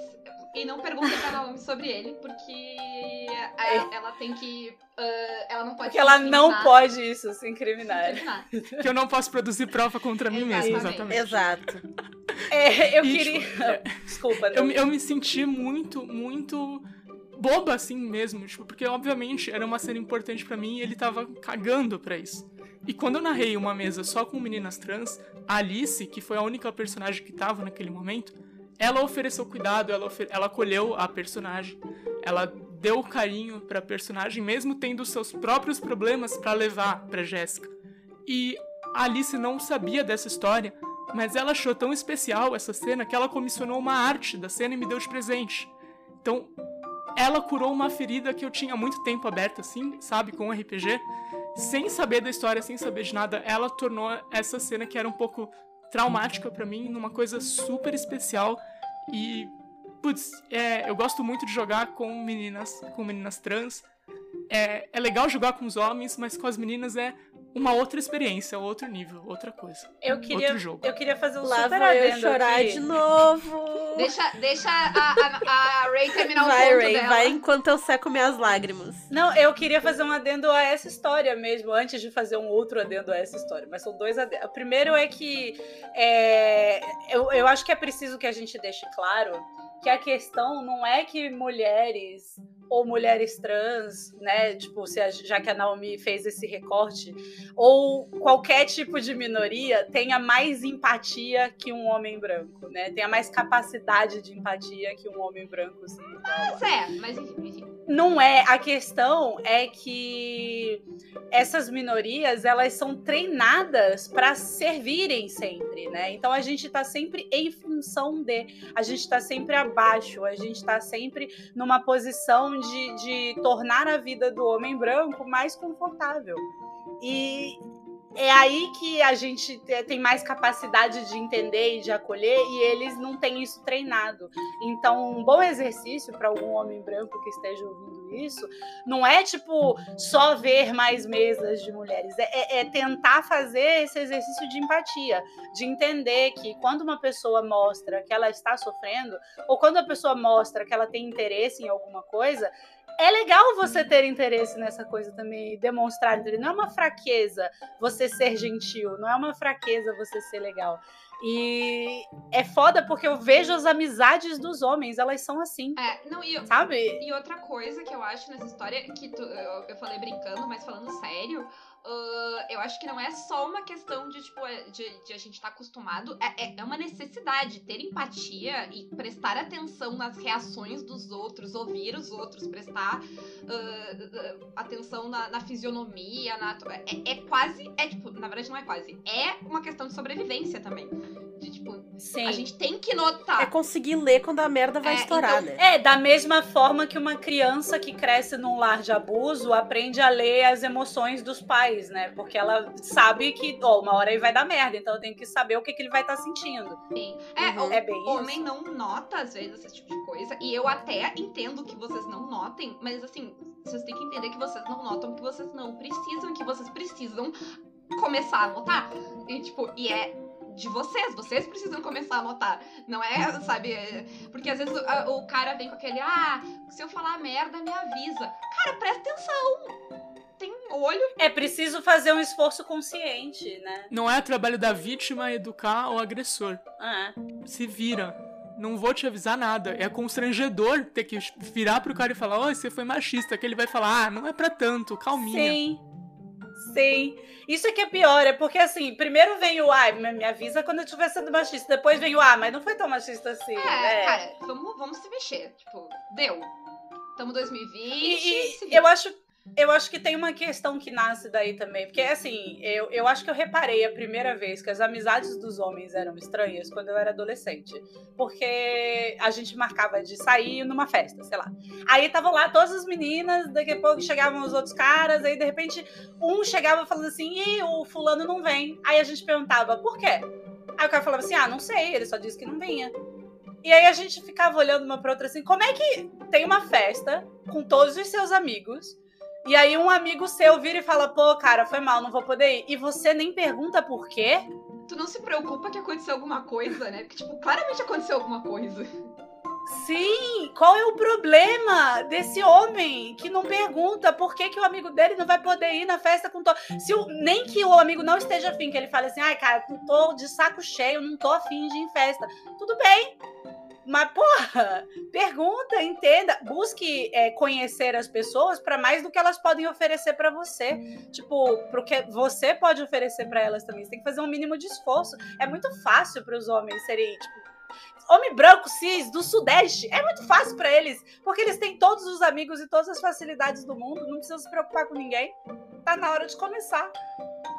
E não pergunta pra Naomi sobre ele, porque a- ela tem que. ah, ela não pode. Porque ela não incriminar- pode isso, se se incriminar. incriminar. Que eu não posso produzir prova contra mim mesmo, Exatamente. exatamente. Exato. É, eu E, queria. tipo, é, Desculpa, eu, não. eu me senti muito, muito boba assim mesmo, tipo, porque obviamente era uma cena importante pra mim e ele tava cagando pra isso. E quando eu narrei uma mesa só com meninas trans, a Alice, que foi a única personagem que tava naquele momento, ela ofereceu cuidado, ela, ela acolheu a personagem, ela deu carinho pra personagem, mesmo tendo seus próprios problemas pra levar pra Jéssica. E a Alice não sabia dessa história, mas ela achou tão especial essa cena que ela comissionou uma arte da cena e me deu de presente. Então, ela curou uma ferida que eu tinha muito tempo aberta, assim, sabe, com o RPG. Sem saber da história, sem saber de nada, ela tornou essa cena que era um pouco traumática pra mim numa coisa super especial. E, putz, é, eu gosto muito de jogar com meninas, com meninas trans. É, é legal jogar com os homens, mas com as meninas é uma outra experiência, outro nível, outra coisa. Eu queria, Outro jogo. eu queria fazer um Lá super adendo chorar aqui. de novo. Deixa, deixa a, a, a Ray terminar o Vai, ponto Ray, dela. vai enquanto eu seco minhas lágrimas. Não, eu queria fazer um adendo a essa história mesmo, antes de fazer um outro adendo a essa história. Mas são dois adendos. O primeiro é que é, eu, eu acho que é preciso que a gente deixe claro que a questão não é que mulheres ou mulheres trans, né? Tipo, se a- já que a Naomi fez esse recorte, ou qualquer tipo de minoria tenha mais empatia que um homem branco, né? Tenha mais capacidade de empatia que um homem branco. Assim, Mas é, mas enfim, não é a questão é que essas minorias elas são treinadas para servirem sempre, né? Então a gente tá sempre em função de, a gente tá sempre abaixo, a gente tá sempre numa posição de, de tornar a vida do homem branco mais confortável. E é aí que a gente te- tem mais capacidade de entender e de acolher, e eles não têm isso treinado. Então, um bom exercício para algum homem branco que esteja ouvindo isso não é tipo só ver mais mesas de mulheres, é, é- é tentar fazer esse exercício de empatia, de entender que quando uma pessoa mostra que ela está sofrendo, ou quando a pessoa mostra que ela tem interesse em alguma coisa. É legal você ter interesse nessa coisa também demonstrar. Não é uma fraqueza você ser gentil, não é uma fraqueza você ser legal. E é foda porque eu vejo as amizades dos homens, elas são assim, É, não, e, sabe? e outra coisa que eu acho nessa história, que tu- eu, eu falei brincando, mas falando sério, ah, eu acho que não é só uma questão de, tipo, é- de, de a gente estar acostumado, é, é- é uma necessidade ter empatia e prestar atenção nas reações dos outros, ouvir os outros, prestar ah, atenção na, na fisionomia, na, é, é quase, é tipo, na verdade não é quase, é uma questão de sobrevivência também. De, tipo, Sim. a gente tem que notar. É conseguir ler quando a merda vai É, estourar, então- né? É, da mesma forma que uma criança que cresce num lar de abuso aprende a ler as emoções dos pais, né? Porque ela sabe que, ó, uma hora ele vai dar merda, então eu tenho que saber o que, que ele vai estar sentindo. Sim. É, Uhum. o É bem homem isso. não nota, às vezes, esse tipo de coisa. E eu até entendo que vocês não notem, mas assim, vocês têm que entender que vocês não notam, que vocês não precisam, que vocês precisam começar a notar. E, tipo, e é de vocês, vocês precisam começar a notar. Não é, sabe? Porque às vezes o, o cara vem com aquele, ah, se eu falar merda, me avisa. Cara, presta atenção. Tem olho. É preciso fazer um esforço consciente, né? Não é trabalho da vítima educar o agressor. Ah, Se vira. Não vou te avisar nada. É constrangedor ter que virar pro cara e falar, ó, você foi machista. Que ele vai falar, ah, não é pra tanto, calminha. sim. Sim. Isso é que é pior, é porque assim, primeiro vem o ai, me me avisa quando eu estiver sendo machista. Depois vem o ah, mas não foi tão machista assim. É, né? cara, vamos, vamos se mexer. Tipo, deu. Tamo 2020. E, se e eu acho, eu acho que tem uma questão que nasce daí também. Porque, assim, eu, eu acho que eu reparei a primeira vez que as amizades dos homens eram estranhas quando eu era adolescente. Porque a gente marcava de sair numa festa, sei lá. Aí estavam lá todas as meninas, daqui a pouco chegavam os outros caras, aí de repente um chegava falando assim: Ih, o fulano não vem. Aí a gente perguntava, por quê? Aí o cara falava assim: Ah, não sei, ele só disse que não vinha. E aí a gente ficava olhando uma pra outra assim, como é que tem uma festa com todos os seus amigos, e aí um amigo seu vira e fala, pô, cara, foi mal, não vou poder ir. E você nem pergunta por quê? Tu não se preocupa que aconteceu alguma coisa, né? Porque, tipo, claramente aconteceu alguma coisa. Sim, qual é o problema desse homem que não pergunta por que, que o amigo dele não vai poder ir na festa com todo. Se o... Nem que o amigo não esteja afim, que ele fale assim, ai, cara, tô de saco cheio, não tô afim de ir em festa. Tudo bem. Mas, porra, pergunta, entenda, busque é, conhecer as pessoas para mais do que elas podem oferecer para você. Tipo, pro que você pode oferecer para elas também. Você tem que fazer um mínimo de esforço. É muito fácil para os homens serem, tipo, homem branco, cis, do Sudeste, é muito fácil para eles, porque eles têm todos os amigos e todas as facilidades do mundo, não precisam se preocupar com ninguém. Tá na hora de começar.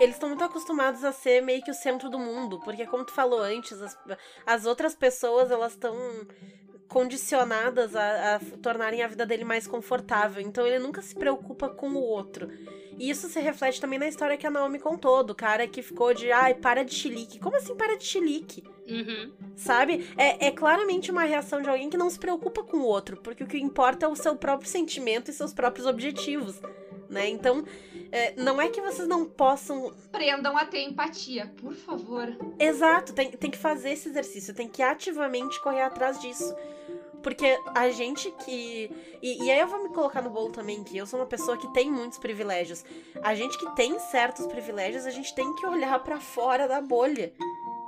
Eles estão muito acostumados a ser meio que o centro do mundo, porque como tu falou antes, as, as outras pessoas, elas estão condicionadas a, a tornarem a vida dele mais confortável. Então ele nunca se preocupa com o outro. E isso se reflete também na história que a Naomi contou, do cara que ficou de, ai, para de chilique. Como assim para de chilique? Uhum. Sabe? É, é claramente uma reação de alguém que não se preocupa com o outro, porque o que importa é o seu próprio sentimento e seus próprios objetivos. Né? Então, é, não é que vocês não possam. Aprendam a ter empatia, por favor. Exato, tem, tem que fazer esse exercício, tem que ativamente correr atrás disso. Porque a gente que. E, e, aí eu vou me colocar no bolo também, que eu sou uma pessoa que tem muitos privilégios. A gente que tem certos privilégios, a gente tem que olhar para fora da bolha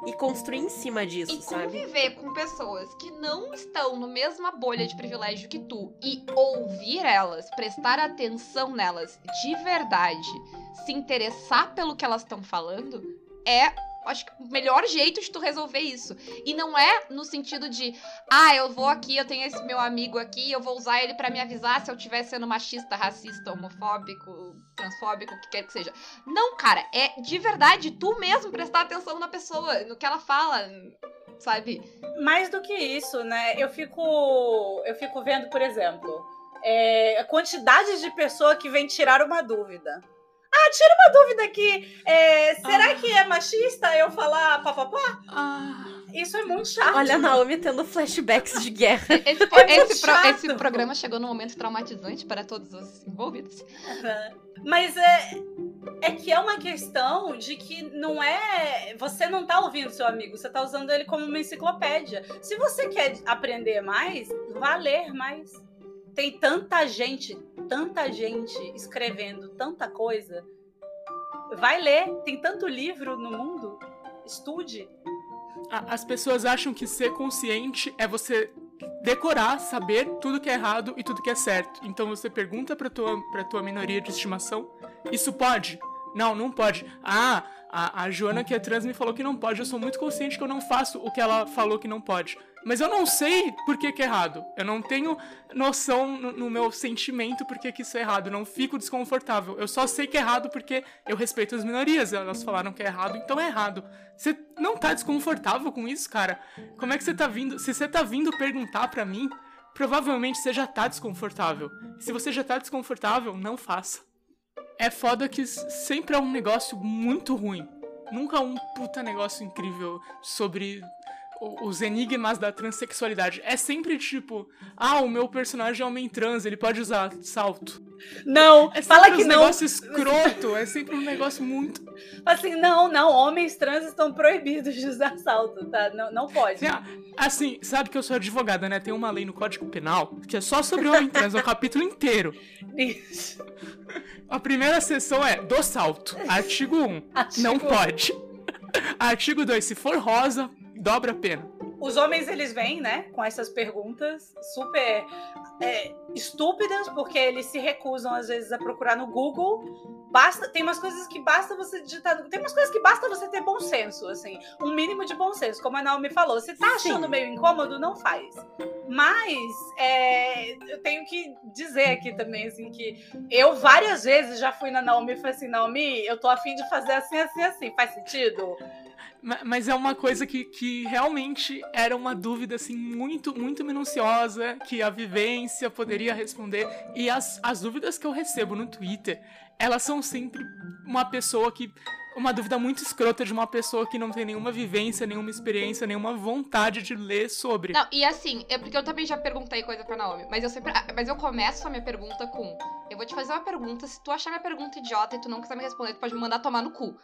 e construir em cima disso, e sabe? conviver com pessoas que não estão no mesma bolha de privilégio que tu e ouvir elas, prestar atenção nelas de verdade, se interessar pelo que elas estão falando, é acho que o melhor jeito de tu resolver isso. E não é no sentido de, ah, eu vou aqui, eu tenho esse meu amigo aqui, eu vou usar ele para me avisar se eu estiver sendo machista, racista, homofóbico, transfóbico, o que quer que seja. Não, cara, é de verdade tu mesmo prestar atenção na pessoa, no que ela fala, sabe? Mais do que isso, né? Eu fico, eu fico vendo, por exemplo, é, a quantidade de pessoa que vem tirar uma dúvida. Ah, tira uma dúvida aqui. É, será Ah. que é machista eu falar papapá? Ah, Isso é muito chato. Olha a Naomi tendo flashbacks de guerra. (laughs) Esse, É esse pro- esse programa chegou num momento traumatizante para todos os envolvidos. Mas é, é que é uma questão de que não é. Você não tá ouvindo seu amigo, você tá usando ele como uma enciclopédia. Se você quer aprender mais, vá ler mais. Tem tanta gente, tanta gente escrevendo tanta coisa. Vai ler, tem tanto livro no mundo. Estude. as pessoas acham que ser consciente é você decorar, saber tudo que é errado e tudo que é certo. Então você pergunta pra tua, pra tua minoria de estimação, isso pode? Não, não pode. Ah, a, a Joana que é trans me falou que não pode. Eu sou muito consciente que eu não faço o que ela falou que não pode. Mas eu não sei por que, que é errado. Eu não tenho noção no, no meu sentimento por que, que isso é errado. Eu não fico desconfortável. Eu só sei que é errado porque eu respeito as minorias. Elas falaram que é errado, então é errado. Você não tá desconfortável com isso, cara? Como é que você tá vindo? Se você tá vindo perguntar pra mim, provavelmente você já tá desconfortável. Se você já tá desconfortável, não faça. É foda que sempre é um negócio muito ruim. Nunca um puta negócio incrível sobre os enigmas da transexualidade. É sempre tipo, ah, o meu personagem é homem trans, ele pode usar salto. Não, É fala sempre que um não. negócio escroto, é sempre um negócio muito. Assim, não, não, homens trans estão proibidos de usar salto, tá? Não, não pode. Assim, ah, Assim, sabe que eu sou advogada, né? Tem uma lei no Código Penal que é só sobre homem trans, é um capítulo inteiro. Isso. A primeira seção é do salto. Artigo 1, Artigo não pode. Artigo 2, se for rosa, dobra a pena. Os homens, eles vêm, né, com essas perguntas super é, estúpidas, porque eles se recusam, às vezes, a procurar no Google basta. Tem umas coisas que basta você digitar. Tem umas coisas que basta você ter bom senso, assim. Um mínimo de bom senso, como a Naomi falou. Se tá achando Sim. meio incômodo, não faz. Mas é, eu tenho que dizer aqui também, assim, que eu várias vezes já fui na Naomi e falei assim, Naomi, eu tô afim de fazer assim, assim, assim. Faz sentido? Ma- Mas é uma coisa que, que realmente era uma dúvida, assim, muito, muito minuciosa, que a vivência poderia responder. E as, as dúvidas que eu recebo no Twitter, elas são sempre uma pessoa que. Uma dúvida muito escrota de uma pessoa que não tem nenhuma vivência, nenhuma experiência, nenhuma vontade de ler sobre. Não, e assim, é porque eu também já perguntei coisa pra Naomi, mas eu sempre. Mas eu começo a minha pergunta com: Eu vou te fazer uma pergunta, se tu achar minha pergunta idiota e tu não quiser me responder, tu pode me mandar tomar no cu.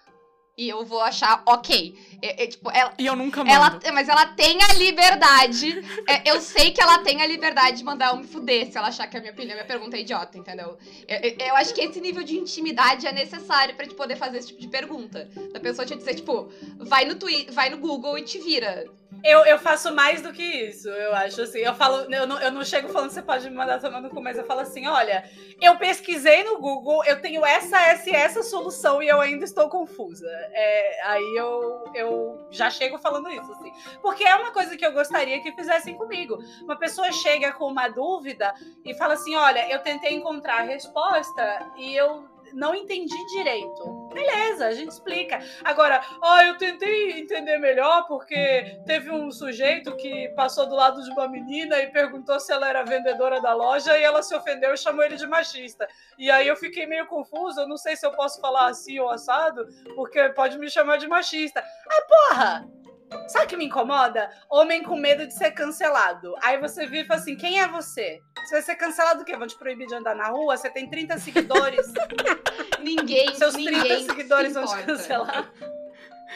E eu vou achar ok. É, é, tipo, ela, E eu nunca mando. ela, mas ela tem a liberdade. é, eu sei que ela tem a liberdade de mandar eu me fuder se ela achar que a minha opinião, minha pergunta é idiota, entendeu? Eu, eu- acho que esse nível de intimidade é necessário pra te poder fazer esse tipo de pergunta. Da pessoa te dizer, tipo, vai no, twi vai no Google e te vira. Eu, eu faço mais do que isso, eu acho assim. Eu falo, eu não, eu não chego falando você pode me mandar tomando cu, mas eu falo assim: olha, eu pesquisei no Google, eu tenho essa, essa e essa solução e eu ainda estou confusa. É, aí eu, eu já chego falando isso, assim. Porque é uma coisa que eu gostaria que fizessem comigo. Uma pessoa chega com uma dúvida e fala assim: olha, eu tentei encontrar a resposta e eu não entendi direito. Beleza, a gente explica. Agora, ah, eu tentei entender melhor porque teve um sujeito que passou do lado de uma menina e perguntou se ela era vendedora da loja e ela se ofendeu e chamou ele de machista. E aí eu fiquei meio confusa, eu não sei se eu posso falar assim ou assado, porque pode me chamar de machista. Ai, porra! Sabe o que me incomoda? Homem com medo de ser cancelado. Aí você vira e fala assim: quem é você? Você vai ser cancelado o quê? Vão te proibir de andar na rua? Você tem 30 seguidores? (laughs) Ninguém, Seus ninguém 30 se seguidores vão te cancelar.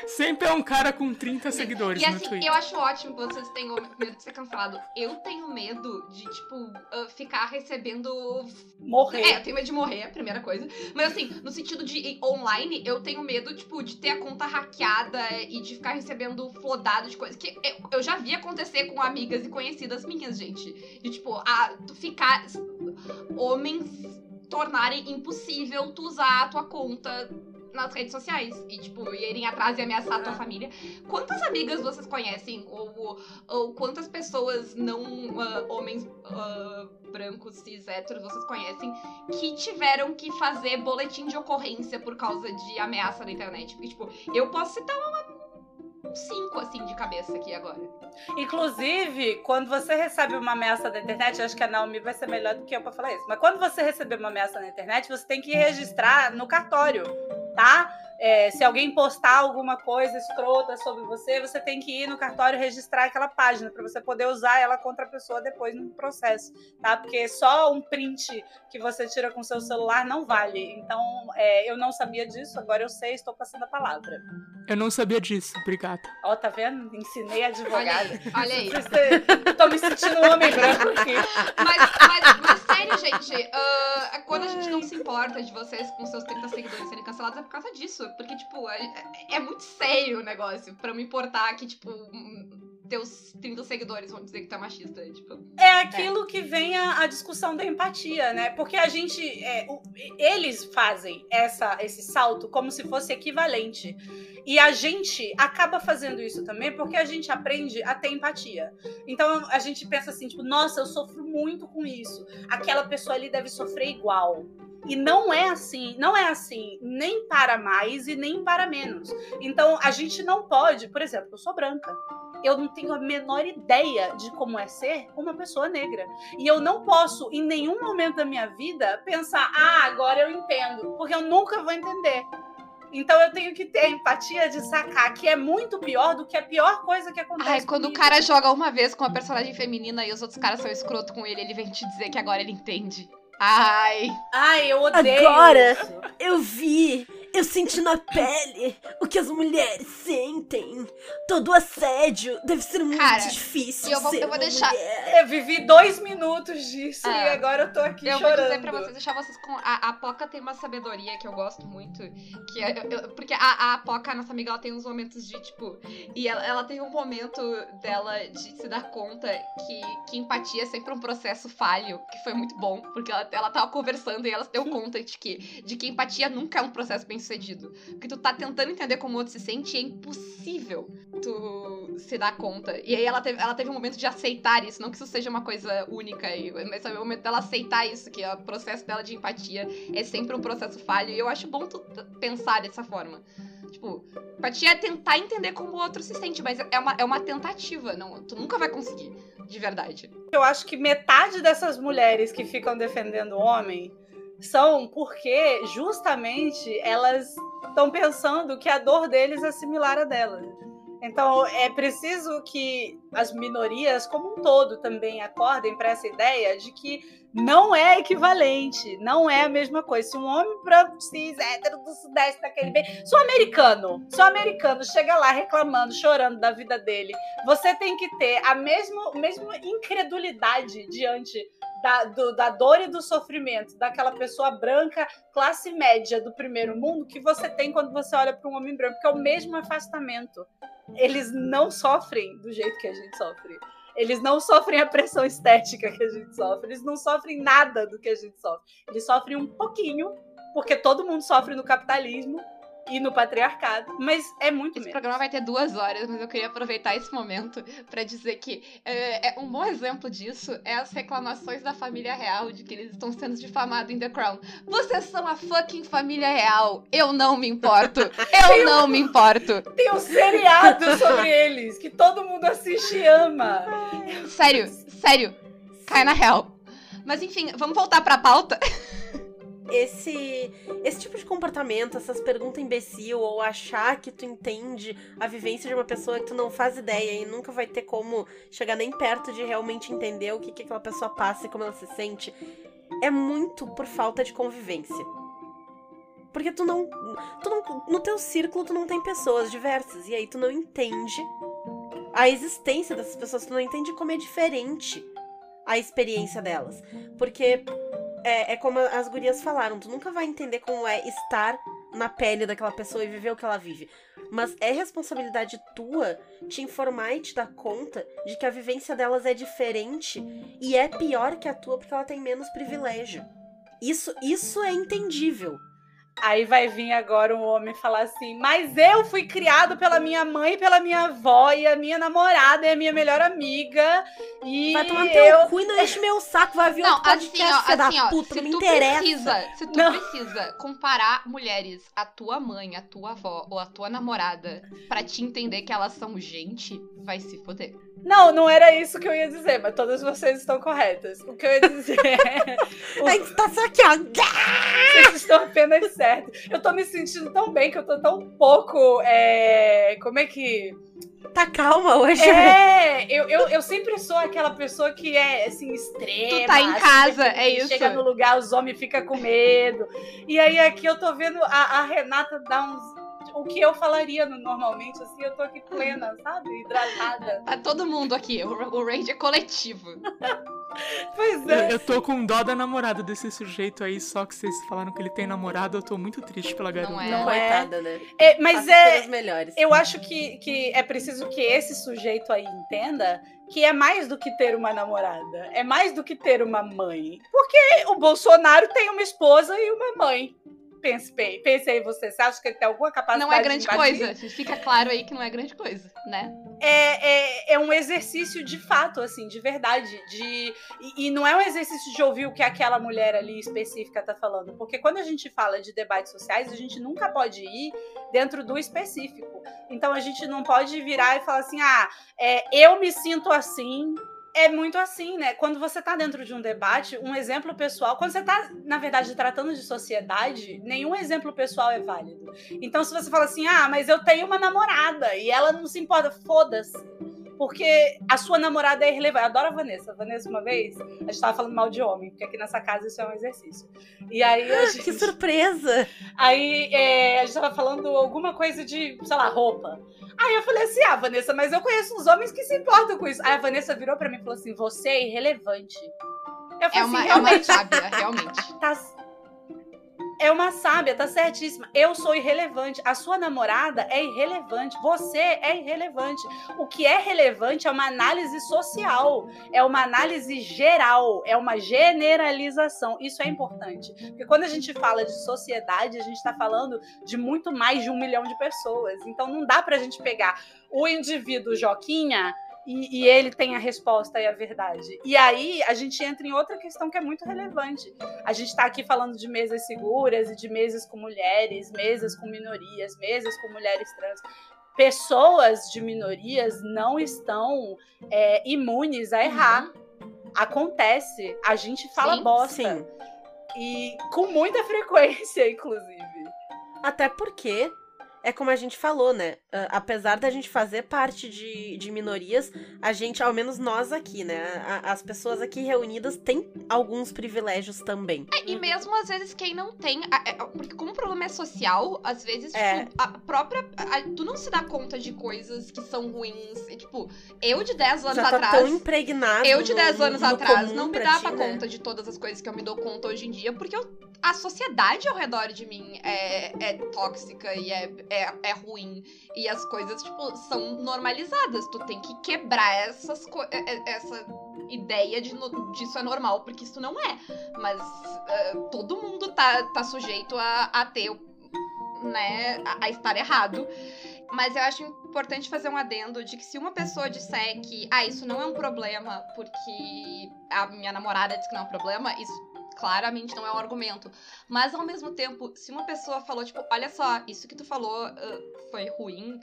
Sempre é um cara com 30 seguidores E no assim, Twitter. eu acho ótimo que vocês tenham medo de ser cancelado. Eu tenho medo de, tipo, ah, ficar recebendo. Morrer. É, eu tenho medo de morrer, a primeira coisa. Mas assim, no sentido de online, eu tenho medo, tipo, de ter a conta hackeada e de ficar recebendo flodado de coisa. Que eu, eu já vi acontecer com amigas e conhecidas minhas, gente. De, tipo, a, tu ficar. Homens tornarem impossível tu usar a tua conta nas redes sociais e, tipo, irem atrás e ameaçar a tua família. Quantas amigas vocês conhecem? Ou, ou quantas pessoas não ah, homens ah, brancos, cis, héteros, vocês conhecem que tiveram que fazer boletim de ocorrência por causa de ameaça na internet? Porque, tipo, eu posso citar uma. um Cinco, assim, de cabeça aqui agora. Inclusive, quando você recebe uma ameaça na internet, acho que a Naomi vai ser melhor do que eu pra falar isso. Mas quando você receber uma ameaça na internet, você tem que registrar no cartório, tá? É, se alguém postar alguma coisa escrota sobre você, você tem que ir no cartório registrar aquela página para você poder usar ela contra a pessoa depois no processo, tá? Porque só um print que você tira com seu celular não vale. Então, é, eu não sabia disso, agora eu sei, estou passando a palavra. Eu não sabia disso, obrigada. Ó, tá vendo? Ensinei a Olha advogada. aí, olha aí. Tô me sentindo um homem branco aqui. Mas, mas, mas sério, gente, ah, quando a gente não se importa de vocês com seus 30 seguidores serem cancelados é por causa disso. Porque, tipo, é, é muito sério o negócio pra me importar que, tipo, teus 30 seguidores vão dizer que é machista. Tipo, É aquilo que vem a, a discussão da empatia, né? Porque a gente. é, o- eles fazem essa, esse salto como se fosse equivalente. E a gente acaba fazendo isso também porque a gente aprende a ter empatia. Então a gente pensa assim, tipo, nossa, eu sofro muito com isso. Aquela pessoa ali deve sofrer igual. E não é assim, não é assim, nem para mais e nem para menos. Então a gente não pode, por exemplo, eu sou branca. Eu não tenho a menor ideia de como é ser uma pessoa negra. E eu não posso, em nenhum momento da minha vida, pensar, ah, agora eu entendo. Porque eu nunca vou entender. Então eu tenho que ter a empatia de sacar que é muito pior do que a pior coisa que acontece. ai, quando o comigo. cara joga uma vez com uma personagem feminina e os outros caras são escroto com ele, ele vem te dizer que agora ele entende. Ai. Ai, eu odeio. Agora. isso. Eu vi Eu senti na pele o que as mulheres sentem. Todo assédio deve ser muito Cara, difícil. eu vou- ser eu vou uma deixar- mulher. Eu vivi dois minutos disso É. e agora eu tô aqui Eu vou chorando. dizer pra vocês, deixar vocês com. A, a Poca tem uma sabedoria que eu gosto muito. Que é, eu- eu- porque a, a Poca, a nossa amiga, ela tem uns momentos de tipo. E ela, ela teve um momento dela de se dar conta que, que empatia é sempre um processo falho, que foi muito bom. Porque ela, ela tava conversando e ela se deu conta de que, de que empatia nunca é um processo bem sucedido. Porque tu tá tentando entender como o outro se sente e é impossível tu se dar conta. E aí ela teve, ela teve um momento de aceitar isso, não que isso seja uma coisa única, e- mas sabe, o momento dela aceitar isso, que o processo dela de empatia é sempre um processo falho, e eu acho bom tu pensar dessa forma. Tipo, empatia é tentar entender como o outro se sente, mas é uma, é uma tentativa, não, tu nunca vai conseguir, de verdade. Eu acho que metade dessas mulheres que ficam defendendo o homem são porque justamente elas estão pensando que a dor deles é similar à dela. Então é preciso que as minorias como um todo também acordem para essa ideia de que não é equivalente, não é a mesma coisa. Se um homem branco, cis, hétero do sudeste, daquele bem. O americano, o americano chega lá reclamando, chorando da vida dele, você tem que ter a mesma, mesma incredulidade diante da, do- da dor e do sofrimento daquela pessoa branca, classe média do primeiro mundo, que você tem quando você olha para um homem branco, que é o mesmo afastamento. Eles não sofrem do jeito que a gente sofre. Eles não sofrem a pressão estética que a gente sofre. Eles não sofrem nada do que a gente sofre. Eles sofrem um pouquinho, porque todo mundo sofre no capitalismo e no patriarcado. Mas é muito Esse menos. programa vai ter duas horas, mas eu queria aproveitar esse momento pra dizer que é, é um bom exemplo disso é as reclamações da família real de que eles estão sendo difamados em The Crown. Vocês são a fucking família real. Eu não me importo. (laughs) Eu não me importo. Tem um seriado sobre eles que todo mundo assiste e ama. Sério, sério. Cai na real. Mas enfim, vamos voltar pra pauta. (laughs) esse esse tipo de comportamento, essas perguntas imbecil ou achar que tu entende a vivência de uma pessoa que tu não faz ideia e nunca vai ter como chegar nem perto de realmente entender o que, que aquela pessoa passa e como ela se sente, é muito por falta de convivência. Porque tu não, tu não no teu círculo tu não tem pessoas diversas e aí tu não entende a existência dessas pessoas, tu não entende como é diferente a experiência delas. Porque é, é como as gurias falaram, tu nunca vai entender como é estar na pele daquela pessoa e viver o que ela vive. Mas é responsabilidade tua te informar e te dar conta de que a vivência delas é diferente e é pior que a tua porque ela tem menos privilégio. Isso, isso é entendível. Aí vai vir agora um homem falar assim: Mas eu fui criado pela minha mãe e pela minha avó, e a minha namorada é a minha melhor amiga. E Vai tomar eu. teu cu e não enche meu saco, vai vir Não, outro assim, podcast, ó, da assim, ó, puta, se não me tu interessa. precisa, se tu Não. precisa comparar mulheres, a tua mãe, a tua avó ou a tua namorada, pra te entender que elas são gente, vai se foder. Não, não era isso que eu ia dizer, mas todas vocês estão corretas. O que eu ia dizer é. (laughs) A gente tá só aqui, ó. Vocês estão apenas certos. Eu tô me sentindo tão bem que eu tô tão pouco. é, Como é que. Tá calma hoje. É, (laughs) eu, eu, eu sempre sou aquela pessoa que é assim, extrema. Tu tá em super casa, é isso. Chega no lugar, os homens ficam com medo. E aí aqui eu tô vendo a, a Renata dar uns. O que eu falaria no- normalmente, assim, eu tô aqui plena, sabe? Hidratada. Tá todo mundo aqui, o, o rage é coletivo. (laughs) Pois Eu, é. eu tô com dó da namorada desse sujeito aí, só que vocês falaram que ele tem namorado, eu tô muito triste pela garota. Não é. Não é. Coitada, né? É, mas é. melhores. Eu acho que, que é preciso que esse sujeito aí entenda que é mais do que ter uma namorada, é mais do que ter uma mãe. Porque o Bolsonaro tem uma esposa e uma mãe. Pense, bem, pense aí você, você acha que ele tem alguma capacidade Não é de grande coisa. Fica claro aí que não é grande coisa, né? É, é, é um exercício de fato, assim, de verdade. De, e, e não é um exercício de ouvir o que aquela mulher ali específica tá falando. Porque quando a gente fala de debates sociais, a gente nunca pode ir dentro do específico. Então a gente não pode virar e falar assim, ah, é, eu me sinto assim. É muito assim, né? Quando você tá dentro de um debate, um exemplo pessoal, quando você tá, na verdade, tratando de sociedade, nenhum exemplo pessoal é válido. Então, se você fala assim, ah, mas eu tenho uma namorada e ela não se importa, foda-se. Porque a sua namorada é irrelevante. Eu adoro a Vanessa. A Vanessa, uma vez, a gente tava falando mal de homem, porque aqui nessa casa isso é um exercício. E aí a (laughs) gente... Que surpresa! Aí é, a gente tava falando alguma coisa de, sei lá, roupa. Aí eu falei assim, ah, Vanessa, mas eu conheço uns homens que se importam com isso. Aí a Vanessa virou pra mim e falou assim, você é irrelevante. Eu falei É uma, assim, é uma realmente, sábia, realmente. (laughs) tá... É uma sábia, tá certíssima. Eu sou irrelevante. A sua namorada é irrelevante. Você é irrelevante. O que é relevante é uma análise social, é uma análise geral, é uma generalização. Isso é importante. Porque quando a gente fala de sociedade, a gente está falando de muito mais de um milhão de pessoas. Então não dá pra gente pegar o indivíduo Joquinha e, e, ele tem a resposta e a verdade. E aí a gente entra em outra questão que é muito relevante. A gente está aqui falando de mesas seguras e de mesas com mulheres, mesas com minorias, mesas com mulheres trans. Pessoas de minorias não estão é, imunes a errar. Uhum. Acontece. A gente fala sim, bosta. Sim. E com muita (laughs) frequência, inclusive. Até porque é como a gente falou, né? Uh, apesar da gente fazer parte de, de minorias, a gente, ao menos nós aqui, né? A, as pessoas aqui reunidas têm alguns privilégios também. É, e mesmo às vezes quem não tem. É, porque como o problema é social, às vezes, É. tipo, a própria. a- tu não se dá conta de coisas que são ruins. E, tipo, eu de 10 anos Já tá atrás. tão impregnado. Eu de no- 10 anos no atrás não me dava ti, né? conta de todas as coisas que eu me dou conta hoje em dia, porque eu- a sociedade ao redor de mim é, é tóxica e é, é, é ruim. E as coisas, tipo, são normalizadas. Tu tem que quebrar essas é- é- essa ideia de no- disso é normal, porque isso não é. Mas é, todo mundo tá, tá sujeito a, a ter, né, a, a estar errado. Mas eu acho importante fazer um adendo de que se uma pessoa disser que, ah, isso não é um problema porque a minha namorada disse que não é um problema, isso claramente não é um argumento. Mas ao mesmo tempo, se uma pessoa falou, tipo, olha só, isso que tu falou ah, foi ruim,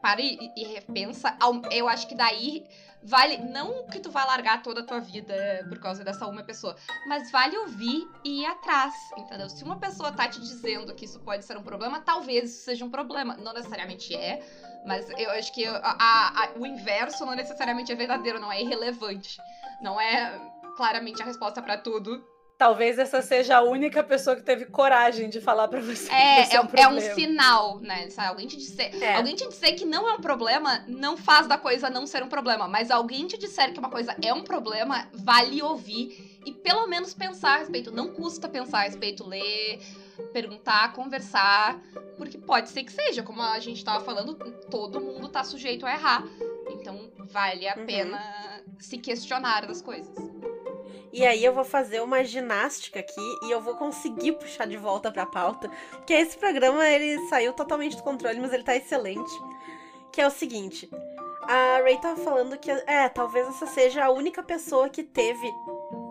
para e, e repensa, eu acho que daí vale. Não que tu vai largar toda a tua vida por causa dessa uma pessoa, mas vale ouvir e ir atrás, entendeu? Se uma pessoa tá te dizendo que isso pode ser um problema, talvez isso seja um problema. Não necessariamente é, mas eu acho que a- a- o inverso não necessariamente é verdadeiro, não é irrelevante. Não é claramente a resposta pra tudo. Talvez essa seja a única pessoa que teve coragem de falar pra você. que É, é, um é um sinal, né? Alguém te dizer, É. alguém te dizer que não é um problema não faz da coisa não ser um problema. Mas alguém te disser que uma coisa é um problema, vale ouvir e pelo menos pensar a respeito. Não custa pensar a respeito, ler, perguntar, conversar. Porque pode ser que seja, como a gente tava falando, todo mundo tá sujeito a errar. Então vale a Uhum. pena se questionar das coisas. E aí eu vou fazer uma ginástica aqui e eu vou conseguir puxar de volta pra pauta. Porque esse programa, ele saiu totalmente do controle, mas ele tá excelente. Que é o seguinte. A Ray tava falando que, é, talvez essa seja a única pessoa que teve,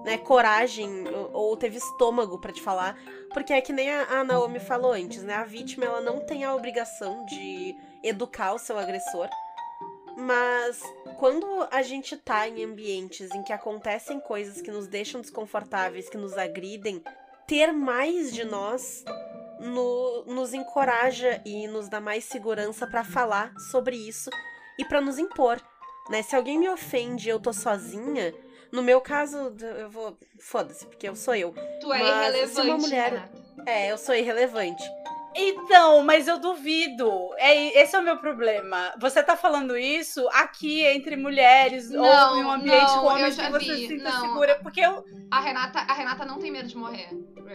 né, coragem ou, teve estômago pra te falar. Porque é que nem a, a Naomi falou antes, né? A vítima, ela não tem a obrigação de educar o seu agressor. Mas quando a gente tá em ambientes em que acontecem coisas que nos deixam desconfortáveis, que nos agridem, ter mais de nós no- nos encoraja e nos dá mais segurança pra falar sobre isso e pra nos impor, né? Se alguém me ofende e eu tô sozinha, no meu caso, eu vou. Foda-se, porque eu sou eu. Tu é Mas se irrelevante. uma mulher- Renata. É, eu sou irrelevante. Então, mas eu duvido. É, esse é o meu problema. Você tá falando isso aqui entre mulheres ou Não, em um ambiente não, com homens já que você vi, se sinta não. segura. Porque eu, A Renata, a Renata não tem medo de morrer.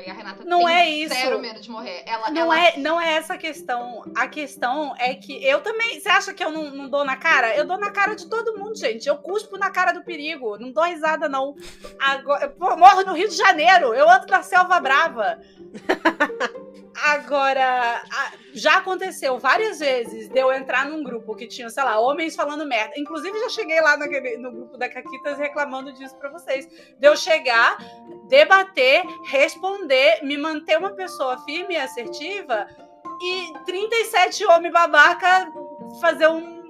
A Renata Não tem é isso. zero medo de morrer. Ela, não, ela- é, não é essa a questão. A questão é que eu também. Você acha que eu não, não dou na cara? Eu dou na cara de todo mundo, gente. Eu cuspo na cara do perigo. Não dou risada, não. Agora, eu pô, moro no Rio de Janeiro. Eu ando na Selva Brava. (laughs) Agora, já aconteceu várias vezes de eu entrar num grupo que tinha, sei lá, homens falando merda. Inclusive, já cheguei lá no grupo da Caquitas reclamando disso pra vocês. De eu chegar, debater, responder, me manter uma pessoa firme e assertiva e 37 homens babaca fazer um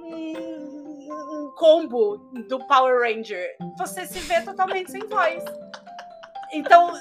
combo do Power Ranger. Você se vê totalmente sem voz. Então,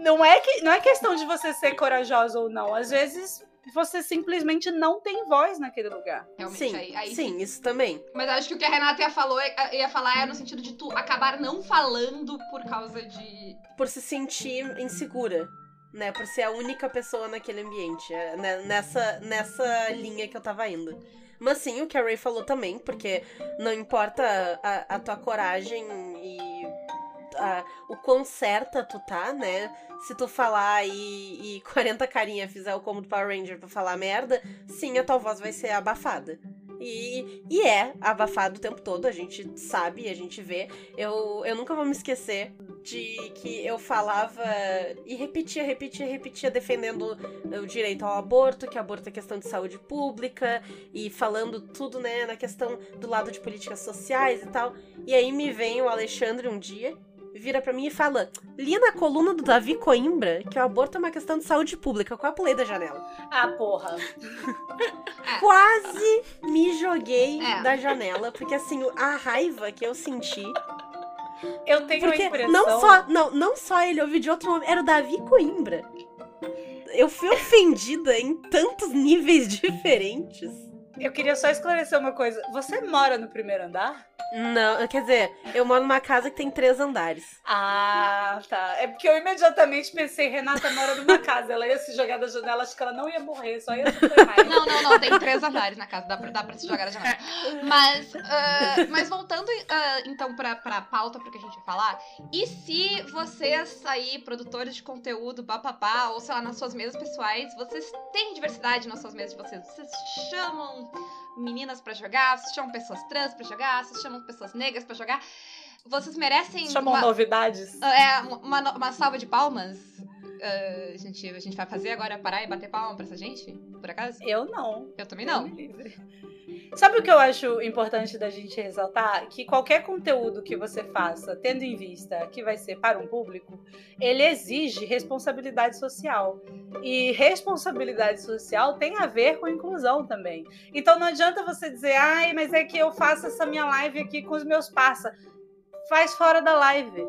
não é, que, não é questão de você ser corajosa ou não. Às vezes você simplesmente não tem voz naquele lugar. Realmente, Sim, aí, aí sim, isso também. Mas acho que o que a Renata ia, falou, ia falar é no sentido de tu acabar não falando por causa de. Por se sentir insegura. Né, por ser a única pessoa naquele ambiente. é, né, Nessa, nessa linha que eu tava indo. Mas sim, o que a Ray falou também, porque não importa a, a tua coragem e a- o quão certa tu tá, né? Se tu falar e, e (laughs) 40 carinha fizer o como do Power Ranger pra falar merda, sim, a tua voz vai ser abafada. E, e é abafado o tempo todo, a gente sabe, a gente vê. Eu, eu nunca vou me esquecer de que eu falava e repetia, repetia, repetia, defendendo o direito ao aborto, que aborto é questão de saúde pública, e falando tudo, né, na questão do lado de políticas sociais e tal. E aí me vem o Alexandre um dia, vira pra mim e fala: li na coluna do Davi Coimbra que o aborto é uma questão de saúde pública. Quase pulei da janela. Ah, porra. (laughs) Quase me joguei É. da janela, porque assim, a raiva que eu senti. Eu tenho a Porque impressão. não só, não, não só ele ouviu de outro nome, era o Davi Coimbra. Eu fui ofendida em tantos níveis (laughs) diferentes. Eu queria só esclarecer uma coisa. Você mora no primeiro andar? Não, quer dizer, eu moro numa casa que tem três andares. Ah, tá. É porque eu imediatamente pensei, Renata mora numa casa. Ela ia se jogar da janela, acho que ela não ia morrer, só ia sofrer raiva. Não, não, não, tem três andares na casa, dá pra, dá pra se jogar a janela. Mas, ah, mas voltando ah, então pra, pra pauta, pro que a gente vai falar, e se vocês aí, produtores de conteúdo, papapá, ou sei lá, nas suas mesas pessoais, vocês têm diversidade nas suas mesas de vocês? Vocês chamam meninas pra jogar, vocês chamam pessoas trans pra jogar, vocês chamam pessoas negras pra jogar? Vocês merecem Chamam uma, novidades. é, uma, uma salva de palmas? Ah, a, gente, a gente vai fazer agora parar e bater palma pra essa gente? Por acaso? Eu não. Eu também não. Sabe o que eu acho importante da gente ressaltar? Que qualquer conteúdo que você faça, tendo em vista que vai ser para um público, ele exige responsabilidade social. E responsabilidade social tem a ver com inclusão também. Então não adianta você dizer, ai, mas é que eu faço essa minha live aqui com os meus parça. Faz fora da live.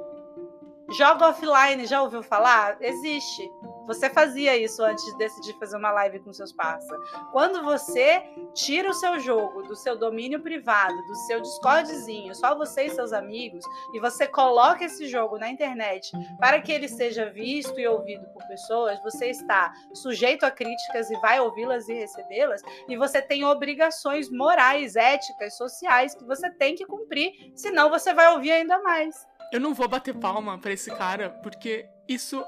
Joga offline, já ouviu falar? Existe. Você fazia isso antes de decidir fazer uma live com seus parça. Quando você tira o seu jogo do seu domínio privado, do seu Discordzinho, só você e seus amigos, e você coloca esse jogo na internet para que ele seja visto e ouvido por pessoas, você está sujeito a críticas e vai ouvi-las e recebê-las, e você tem obrigações morais, éticas, sociais que você tem que cumprir, senão você vai ouvir ainda mais. Eu não vou bater palma pra esse cara, porque isso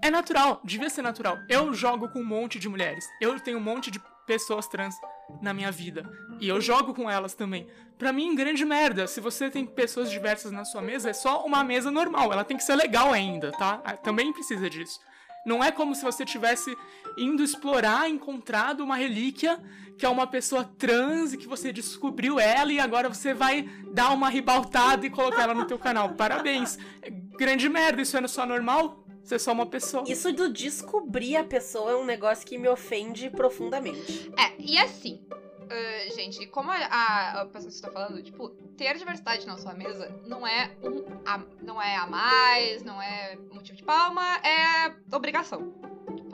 é natural, devia ser natural. Eu jogo com um monte de mulheres. Eu tenho um monte de pessoas trans na minha vida. E eu jogo com elas também. Pra mim, grande merda. Se você tem pessoas diversas na sua mesa, é só uma mesa normal. Ela tem que ser legal ainda, tá? Ah, Também precisa disso. Não é como se você tivesse indo explorar, encontrado uma relíquia que é uma pessoa trans e que você descobriu ela e agora você vai dar uma ribaltada e colocar ela no teu canal. (laughs) Parabéns. É Grande merda, isso é só normal? Você é só uma pessoa. Isso do descobrir a pessoa é um negócio que me ofende profundamente. É, e assim, ah, gente, como a, a, a pessoa que está falando, tipo, ter diversidade na sua mesa não é um a, não é a mais, não é motivo de palma, é obrigação.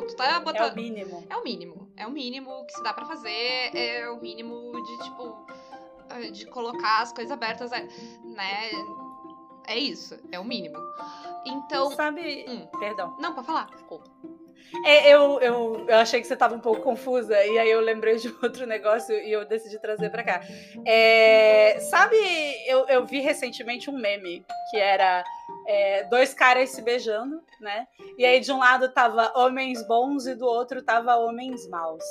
Tu tá É o botando. mínimo. É o mínimo. É o mínimo que se dá pra fazer, é o mínimo de, tipo, ah, de colocar as coisas abertas, é, né? É isso, é o mínimo. Então. Sabe. Hum. Perdão. Não, pode falar. Desculpa. É, eu, eu, eu achei que você estava um pouco confusa, e aí eu lembrei de (laughs) outro negócio e eu decidi trazer pra cá. É, sabe, eu, eu vi recentemente um meme que era é, dois caras se beijando, né? E aí de um lado tava homens bons e do outro tava homens maus.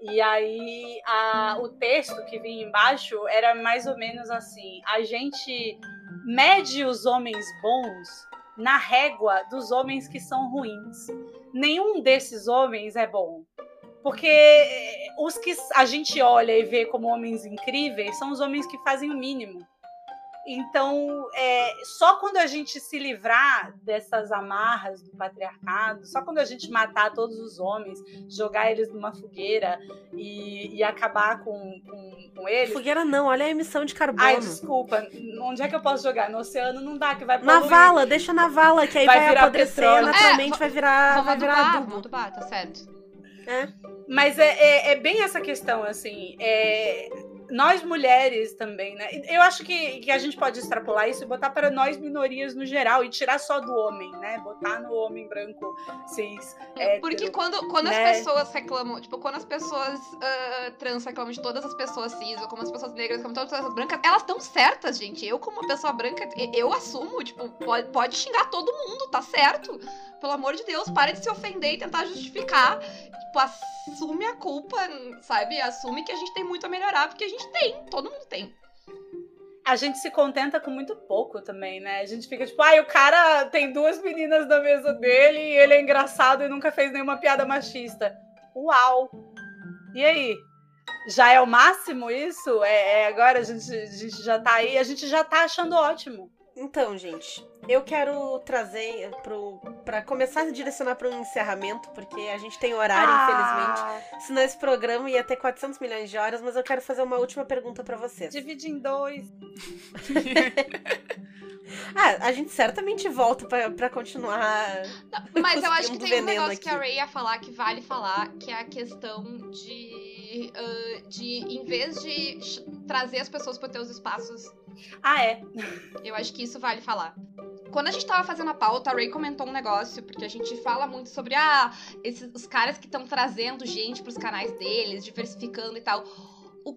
E aí a, o texto que vinha embaixo era mais ou menos assim: a gente mede os homens bons na régua dos homens que são ruins. Nenhum desses homens é bom. Porque eh, os que a gente olha e vê como homens incríveis são os homens que fazem o mínimo. Então, é, só quando a gente se livrar dessas amarras do patriarcado, só quando a gente matar todos os homens, jogar eles numa fogueira e, e acabar com, com, com eles. Fogueira não, olha a emissão de carbono. Ai, desculpa, onde é que eu posso jogar? No oceano não dá, que vai na poluir. vala, deixa na vala, que aí Vai vai, virar apodrecer, petróleo. naturalmente É, vai virar, vai virar adubar, adubo. adubar, tá certo. É. Mas é, é, é bem essa questão, assim. É, nós mulheres também, né? Eu acho que, que a gente pode extrapolar isso e botar para nós minorias no geral e tirar só do homem, né? Botar no homem branco cis. É, Porque quando, quando né? as pessoas reclamam, tipo, quando as pessoas ah, trans reclamam de todas as pessoas cis, ou como as pessoas negras reclamam de todas as pessoas brancas, elas estão certas, gente. Eu, como uma pessoa branca, eu assumo, tipo, pode, pode xingar todo mundo, tá certo? Pelo amor de Deus, para de se ofender e tentar justificar. Tipo, assume a culpa, sabe? Assume que a gente tem muito a melhorar, porque a gente tem, todo mundo tem. a gente se contenta com muito pouco também, né? A gente fica tipo, ai, o cara tem duas meninas na mesa dele e ele é engraçado e nunca fez nenhuma piada machista. Uau! E aí? Já é o máximo isso? É, é agora a gente, a gente já tá aí, a gente já tá achando ótimo. Então, gente, eu quero trazer pro, pra começar a direcionar para um encerramento, porque a gente tem horário, infelizmente. Ah, Senão esse programa ia ter 400 milhões de horas, mas eu quero fazer uma última pergunta pra vocês. Divide em dois. (laughs) Ah, a gente certamente volta pra, pra continuar. Mas eu acho que tem um negócio que a aqui. Ray ia falar que vale falar, que é a questão de. ah, de, em vez de trazer as pessoas para teus espaços, Ah, é. eu acho que isso vale falar. Quando a gente tava fazendo a pauta, a Ray comentou um negócio, porque a gente fala muito sobre ah, esses, os caras que estão trazendo gente pros canais deles, diversificando e tal. O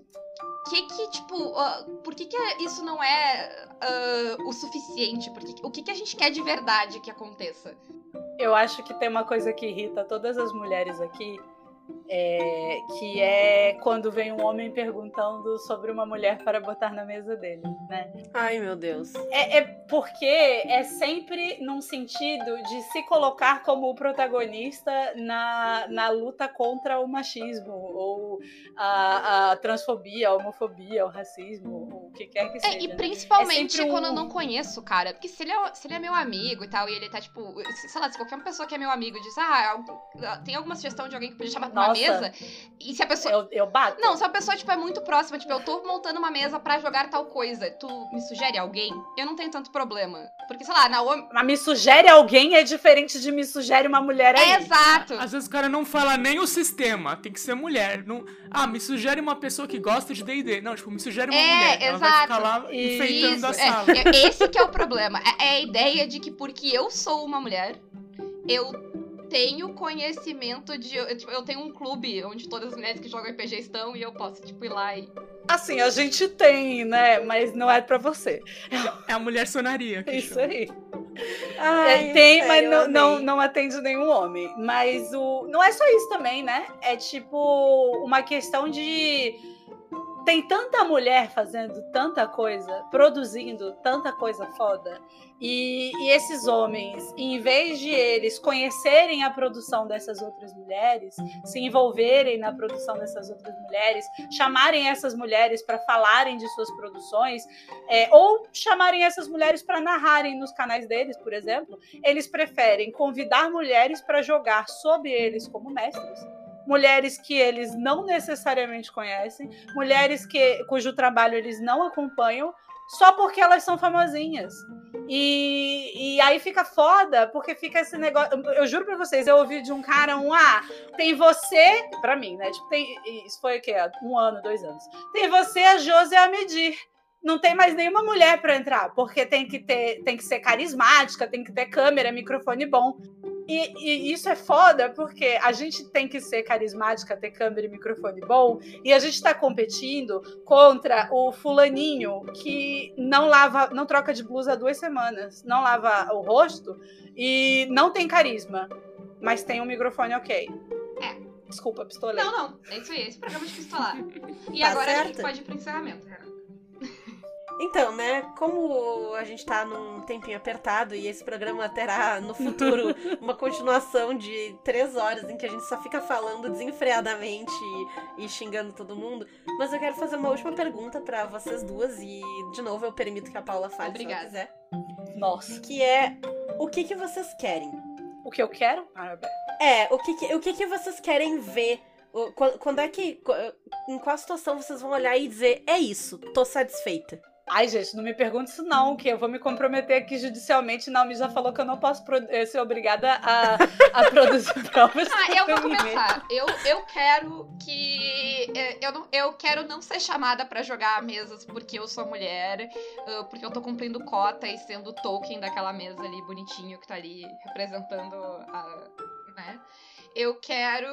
que que, tipo, ah, por que que isso não é ah, o suficiente? Por que- o que que a gente quer de verdade que aconteça? Eu acho que tem uma coisa que irrita todas as mulheres aqui, é, que é quando vem um homem perguntando sobre uma mulher para botar na mesa dele, né? Ai, meu Deus. É, é porque é sempre num sentido de se colocar como o protagonista na, na luta contra o machismo, ou a, a transfobia, a homofobia, o racismo, o que quer que seja. É, e né? principalmente É sempre quando eu não conheço o cara. Porque se ele, é, se ele é meu amigo e tal, e ele tá, tipo, se- sei lá, se qualquer pessoa que é meu amigo diz, ah, tem alguma sugestão de alguém que podia chamar uma Nossa. mesa, e se a pessoa. Eu, eu bato. Não, se a pessoa, tipo, é muito próxima, tipo, eu tô montando uma mesa pra jogar tal coisa, tu me sugere alguém? Eu não tenho tanto problema. Porque, sei lá, Naomi. Mas me sugere alguém é diferente de me sugere uma mulher aí. É exato! Às vezes o cara não fala nem o sistema, tem que ser mulher. Não... Ah, me sugere uma pessoa que gosta de D&D. Não, tipo, me sugere uma É, mulher. Ela vai exato. ficar lá enfeitando Isso, a é, sala. é, esse que é o problema. É, é a ideia de que porque eu sou uma mulher, eu tenho conhecimento de. Eu, tipo, eu tenho um clube onde todas as mulheres que jogam RPG estão e eu posso, tipo, ir lá e. Assim, a gente tem, né? Mas não é pra você. É a mulher sonaria. Que Isso chama. aí. Ai, É, tem, sério, mas eu não, não, não atende nenhum homem. Mas o. Não é só isso também, né? É tipo uma questão de. Tem tanta mulher fazendo tanta coisa, produzindo tanta coisa foda. E, e esses homens, em vez de eles conhecerem a produção dessas outras mulheres, se envolverem na produção dessas outras mulheres, chamarem essas mulheres para falarem de suas produções, é, ou chamarem essas mulheres para narrarem nos canais deles, por exemplo, eles preferem convidar mulheres para jogar sob eles como mestres. Mulheres que eles não necessariamente conhecem, mulheres que, cujo trabalho eles não acompanham, só porque elas são famosinhas. E, e aí fica foda, porque fica esse negócio. Eu juro pra vocês, eu ouvi de um cara um ah, tem você, pra mim, né? Tipo, tem, isso foi o quê? Um ano, dois anos. Tem você, a Josi e a Medir não tem mais nenhuma mulher para entrar, porque tem que ter, tem que ser carismática, tem que ter câmera, microfone bom. E, e isso é foda porque a gente tem que ser carismática, ter câmera e microfone bom, e a gente tá competindo contra o fulaninho que não lava, não troca de blusa há duas semanas, não lava o rosto e não tem carisma, mas tem um microfone ok. É. Desculpa, pistolei. Não, não. É isso aí, esse programa de pistolar. (laughs) E Tá agora a gente pode ir pro encerramento, cara. Então, né, como a gente tá num tempinho apertado e esse programa terá no futuro (laughs) uma continuação de três horas em que a gente só fica falando desenfreadamente e, e xingando todo mundo, mas eu quero fazer uma última pergunta pra vocês duas e, de novo, eu permito que a Paula fale Obrigada. se quiser. Nossa. Que é, o que que vocês querem? O que eu quero? Ah, É, o que que, o que, que vocês querem ver? Quando, quando é que. Em qual situação vocês vão olhar e dizer, é isso, tô satisfeita? Ai, gente, não me pergunte isso não, que eu vou me comprometer aqui judicialmente. Naomi já falou que eu não posso eh, ser obrigada a, a (laughs) produzir provas. Ah, eu vou começar. Eu, eu quero que... Eh, eu, não, eu quero não ser chamada para jogar mesas porque eu sou mulher, porque eu tô cumprindo cota e sendo token daquela mesa ali, bonitinho, que tá ali representando a... né? Eu quero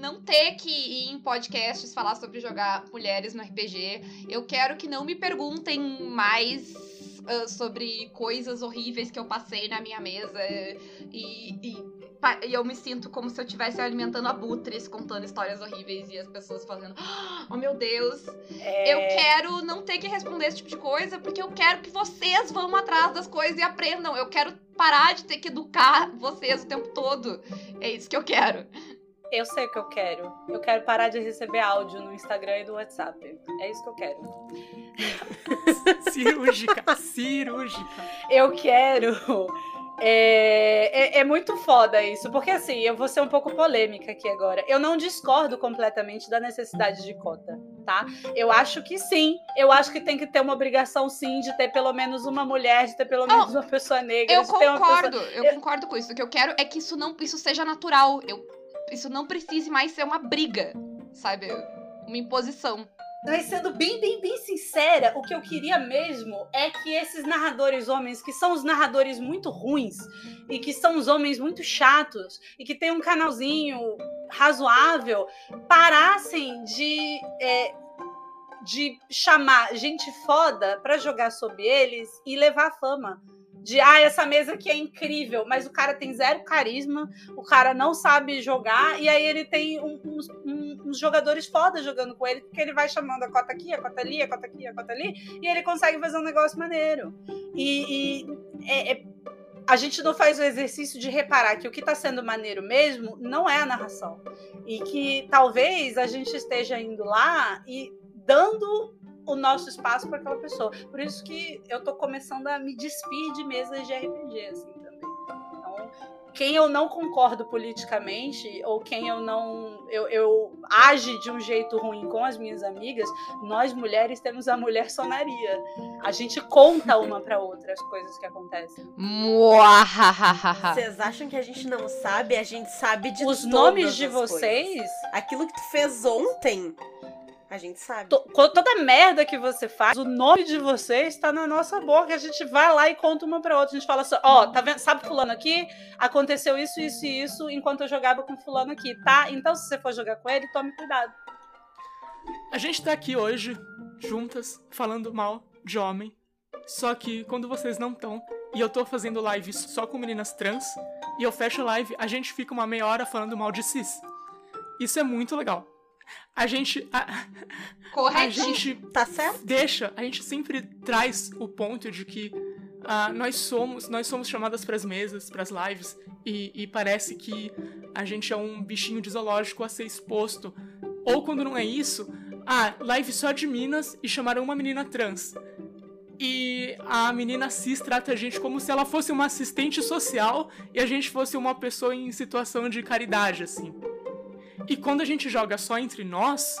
não ter que ir em podcasts falar sobre jogar mulheres no RPG. Eu quero que não me perguntem mais uh, sobre coisas horríveis que eu passei na minha mesa. E, e, e eu me sinto como se eu estivesse alimentando abutres, contando histórias horríveis e as pessoas fazendo, oh meu Deus. É... Eu quero não ter que responder esse tipo de coisa, porque eu quero que vocês vão atrás das coisas e aprendam. Eu quero parar de ter que educar vocês o tempo todo. É isso que eu quero. Eu sei o que eu quero. Eu quero parar de receber áudio no Instagram e no WhatsApp. É isso que eu quero. (laughs) cirúrgica, cirúrgica. Eu quero é, é, é, muito foda isso, porque assim, eu vou ser um pouco polêmica aqui agora. Eu não discordo completamente da necessidade de cota, tá? Eu acho que sim. Eu acho que tem que ter uma obrigação, sim, de ter pelo menos uma mulher, de ter pelo menos oh, uma pessoa negra. Eu concordo, pessoa... eu, eu concordo com isso. O que eu quero é que isso não isso seja natural. Eu, isso não precise mais ser uma briga, sabe? Uma imposição. Mas sendo bem, bem, bem sincera, o que eu queria mesmo é que esses narradores homens, que são os narradores muito ruins, e que são os homens muito chatos, e que tem um canalzinho razoável, parassem de, é, de chamar gente foda para jogar sobre eles e levar fama de ah, essa mesa aqui é incrível, mas o cara tem zero carisma, o cara não sabe jogar, e aí ele tem uns, uns jogadores foda jogando com ele, porque ele vai chamando a cota aqui, a cota ali, a cota aqui, a cota ali, e ele consegue fazer um negócio maneiro. E, e é, é, a gente não faz o exercício de reparar que o que está sendo maneiro mesmo não é a narração. E que talvez a gente esteja indo lá e dando o nosso espaço para aquela pessoa. Por isso que eu tô começando a me despir de mesas de RPG, assim, também. Então, quem eu não concordo politicamente, ou quem eu não. Eu, eu age de um jeito ruim com as minhas amigas, nós mulheres temos a mulher sonaria. A gente conta uma para outra as coisas que acontecem. Vocês acham que a gente não sabe? A gente sabe de Os nomes de vocês? Coisas. Aquilo que tu fez ontem a gente sabe. toda merda que você faz, o nome de você está na nossa boca. A gente vai lá e conta uma pra outra. A gente fala assim: ó, oh, tá vendo? Sabe fulano aqui? Aconteceu isso, isso e isso enquanto eu jogava com fulano aqui, tá? Então, se você for jogar com ele, tome cuidado. A gente tá aqui hoje, juntas, falando mal de homem. Só que quando vocês não estão, e eu tô fazendo live só com meninas trans, e eu fecho a live, a gente fica uma meia hora falando mal de cis. Isso é muito legal a gente. A, A gente tá certo? Deixa, a gente sempre traz o ponto de que uh, nós somos nós somos chamadas para as mesas, para as lives, e, e, parece que a gente é um bichinho de zoológico a ser exposto. Ou quando não é isso, ah, live só de minas e chamaram uma menina trans. E a menina cis trata a gente como se ela fosse uma assistente social e a gente fosse uma pessoa em situação de caridade, assim. E quando a gente joga só entre nós,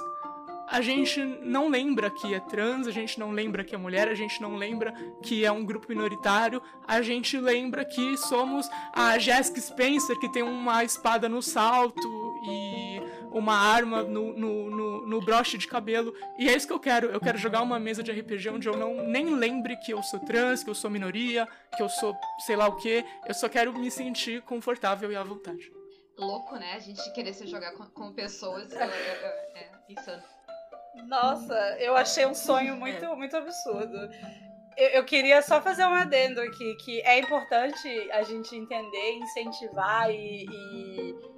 a gente não lembra que é trans, a gente não lembra que é mulher, a gente não lembra que é um grupo minoritário, a gente lembra que somos a Jessica Spencer, que tem uma espada no salto e uma arma no, no, no, no, broche de cabelo. E é isso que eu quero. Eu quero jogar uma mesa de RPG onde eu não nem lembre que eu sou trans, que eu sou minoria, que eu sou sei lá o que. Eu só quero me sentir confortável e à vontade louco, né? A gente querer se jogar com, com pessoas. É, é, é, insano. Nossa, eu achei um sonho muito, muito absurdo. Eu, eu, queria só fazer um adendo aqui, que é importante a gente entender, incentivar e, e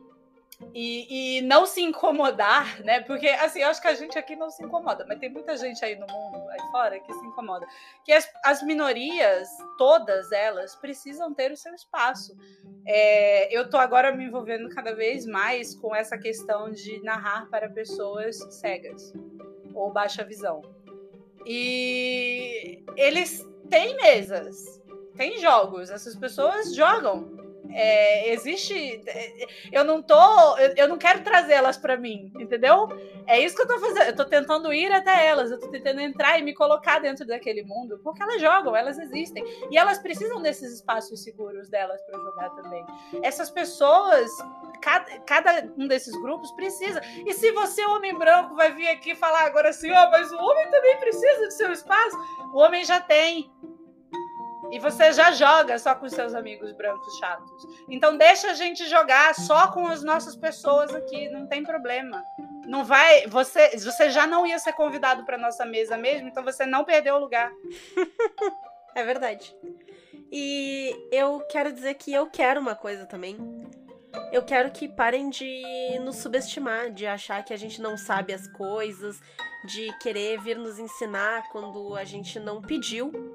e, e, não se incomodar, né? Porque, assim, eu acho que a gente aqui não se incomoda, mas tem muita gente aí no mundo, aí fora, que se incomoda. Que as, as minorias, todas elas, precisam ter o seu espaço. É, eu tô agora me envolvendo cada vez mais com essa questão de narrar para pessoas cegas ou baixa visão. E eles têm mesas, têm jogos, essas pessoas jogam É, existe. é, Eu não tô. Eu, não quero trazer elas pra mim, entendeu? É isso que eu tô fazendo. Eu tô tentando ir até elas. Eu tô tentando entrar e me colocar dentro daquele mundo. Porque elas jogam, elas existem. E elas precisam desses espaços seguros delas pra jogar também. Essas pessoas. Cada, cada um desses grupos precisa. E se você, homem branco, vai vir aqui falar agora assim, ó, mas o homem também precisa de seu espaço, o homem já tem. E você já joga só com seus amigos brancos chatos. Então deixa a gente jogar só com as nossas pessoas aqui, não tem problema. Não vai, você, você já não ia ser convidado para nossa mesa mesmo, então você não perdeu o lugar. (laughs) É verdade. E eu quero dizer que eu quero uma coisa também. Eu quero que parem de nos subestimar, de achar que a gente não sabe as coisas, de querer vir nos ensinar quando a gente não pediu,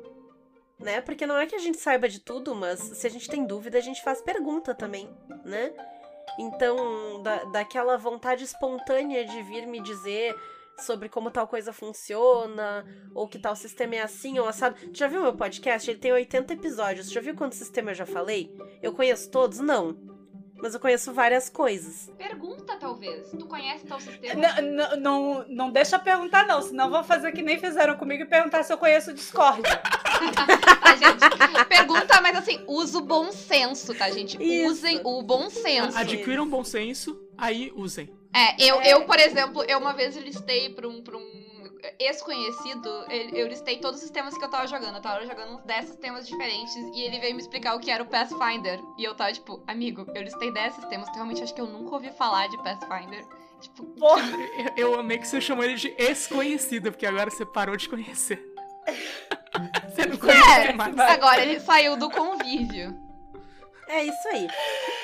né? Porque não é que a gente saiba de tudo, mas se a gente tem dúvida, a gente faz pergunta também, né? Então, da, daquela vontade espontânea de vir me dizer sobre como tal coisa funciona, ou que tal sistema é assim ou assado. Já viu meu podcast? Ele tem 80 episódios. Já viu quantos sistemas eu já falei? Eu conheço todos? Não. Mas eu conheço várias coisas. Pergunta, talvez. Tu conhece tal sistema? Não, não, não, não deixa perguntar, não, senão vou fazer que nem fizeram comigo e perguntar se eu conheço o Discord. (laughs) Tá, gente? Pergunta, mas assim, usa o bom senso, tá, gente? Isso. Usem o bom senso. Adquiram bom senso, aí usem. É, eu, É. eu, por exemplo, eu uma vez listei pra um, pra um ex-conhecido, ele- eu listei todos os sistemas que eu tava jogando. Eu tava jogando uns 10 sistemas diferentes e ele veio me explicar o que era o Pathfinder. E eu tava tipo, amigo, eu listei 10 sistemas, tu realmente acho que eu nunca ouvi falar de Pathfinder. Tipo, Porra, Eu, eu amei que você chamou ele de ex-conhecido, porque agora você parou de conhecer. (laughs) Você não conhece mais. agora ele saiu do convívio. É isso aí.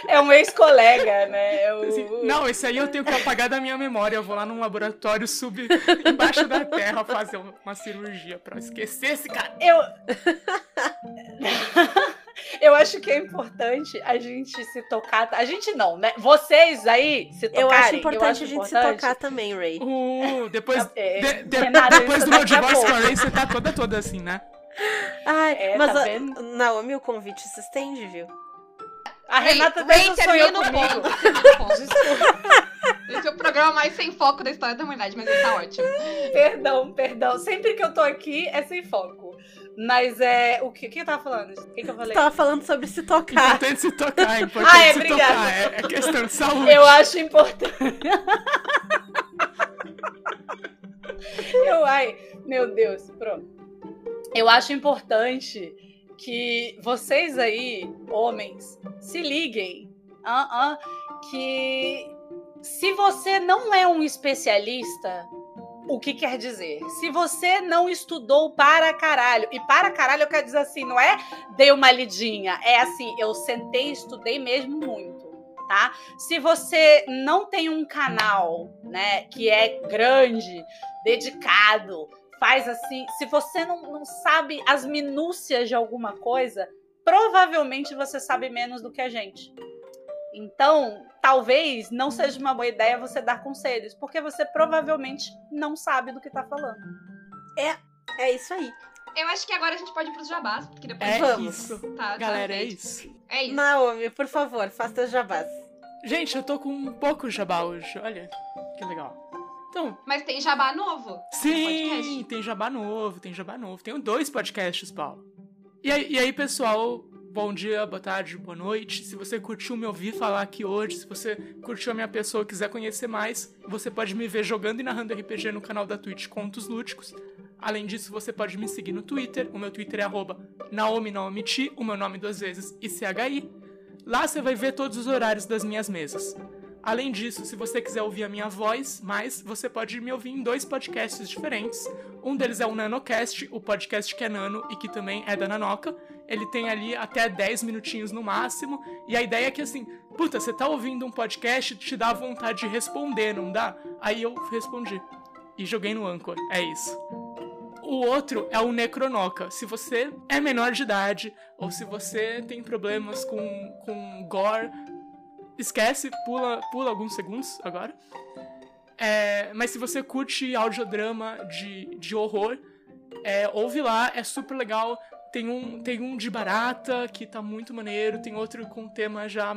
é um ex-colega, né? É o- não, esse aí eu tenho que apagar da minha memória. Eu vou lá num laboratório sub embaixo da terra fazer uma cirurgia pra esquecer esse cara. Eu. eu acho que é importante a gente se tocar. A gente não, né? Vocês aí se tocarem. Eu acho importante acho a gente se importante. tocar também, Ray. Uh, depois, É, de- de- Renata, depois isso do meu divórcio com a. Ray, você tá toda toda assim, né? Ai, É, mas tá a-? Naomi, o convite se estende, viu? A Renata Ray, mesmo sonhou termina o comigo. ponto. Desculpa, Esse é o programa mais sem foco da história da humanidade, mas ele tá ótimo. perdão, perdão. Sempre que eu tô aqui é sem foco. Mas é. O que, o que eu tava falando? O que, que eu falei? tava falando sobre se tocar. Importante se tocar, é (laughs) importante Ah, é, se obrigada. tocar. É, é questão de saúde. Eu acho importante. (laughs) eu, ai, meu Deus, pronto. Eu acho importante que vocês aí, homens, se liguem. Ah, ah, que se você não é um especialista, o que quer dizer? Se você não estudou para caralho, e para caralho eu quero dizer assim, não é dei uma lidinha, é assim, eu sentei e estudei mesmo muito tá? Se você não tem um canal, né, que é grande, dedicado, faz assim, se você não, não sabe as minúcias de alguma coisa, provavelmente você sabe menos do que a gente. Então, talvez não seja uma boa ideia você dar conselhos, porque você provavelmente não sabe do que tá falando. É isso aí. Eu acho que agora a gente pode ir pros jabás, porque depois É Vamos. isso. tá, tá Galera, é isso. É isso. Naomi, por favor, faça teus jabás. Gente, eu tô com um pouco jabá hoje. Olha, que legal. Então, Mas tem jabá novo. sim, tem jabá novo, tem jabá novo. Tenho dois podcasts, Paulo. E aí, e aí, pessoal, bom dia, boa tarde, boa noite. Se você curtiu me ouvir falar aqui hoje, se você curtiu a minha pessoa e quiser conhecer mais, você pode me ver jogando e narrando RPG no canal da Twitch Contos Lúdicos. Além disso, você pode me seguir no Twitter. O meu Twitter é arroba Naomi Naomichi, o meu nome duas vezes, ICHI. Lá você vai ver todos os horários das minhas mesas. Além disso, se você quiser ouvir a minha voz mais, você pode me ouvir em dois podcasts diferentes. Um deles é o NanoCast, o podcast que é nano e que também é da Nanoca. Ele tem ali até 10 minutinhos no máximo. E a ideia é que assim, puta, você tá ouvindo um podcast, te dá vontade de responder, não dá? Aí eu respondi. E joguei no Anchor. É isso. O outro é o Necronoca. Se você é menor de idade, ou se você tem problemas com, com gore, esquece, pula, pula alguns segundos agora. É, mas se você curte audiodrama de, de horror, é, ouve lá, é super legal. Tem um, tem um de barata que tá muito maneiro, tem outro com tema já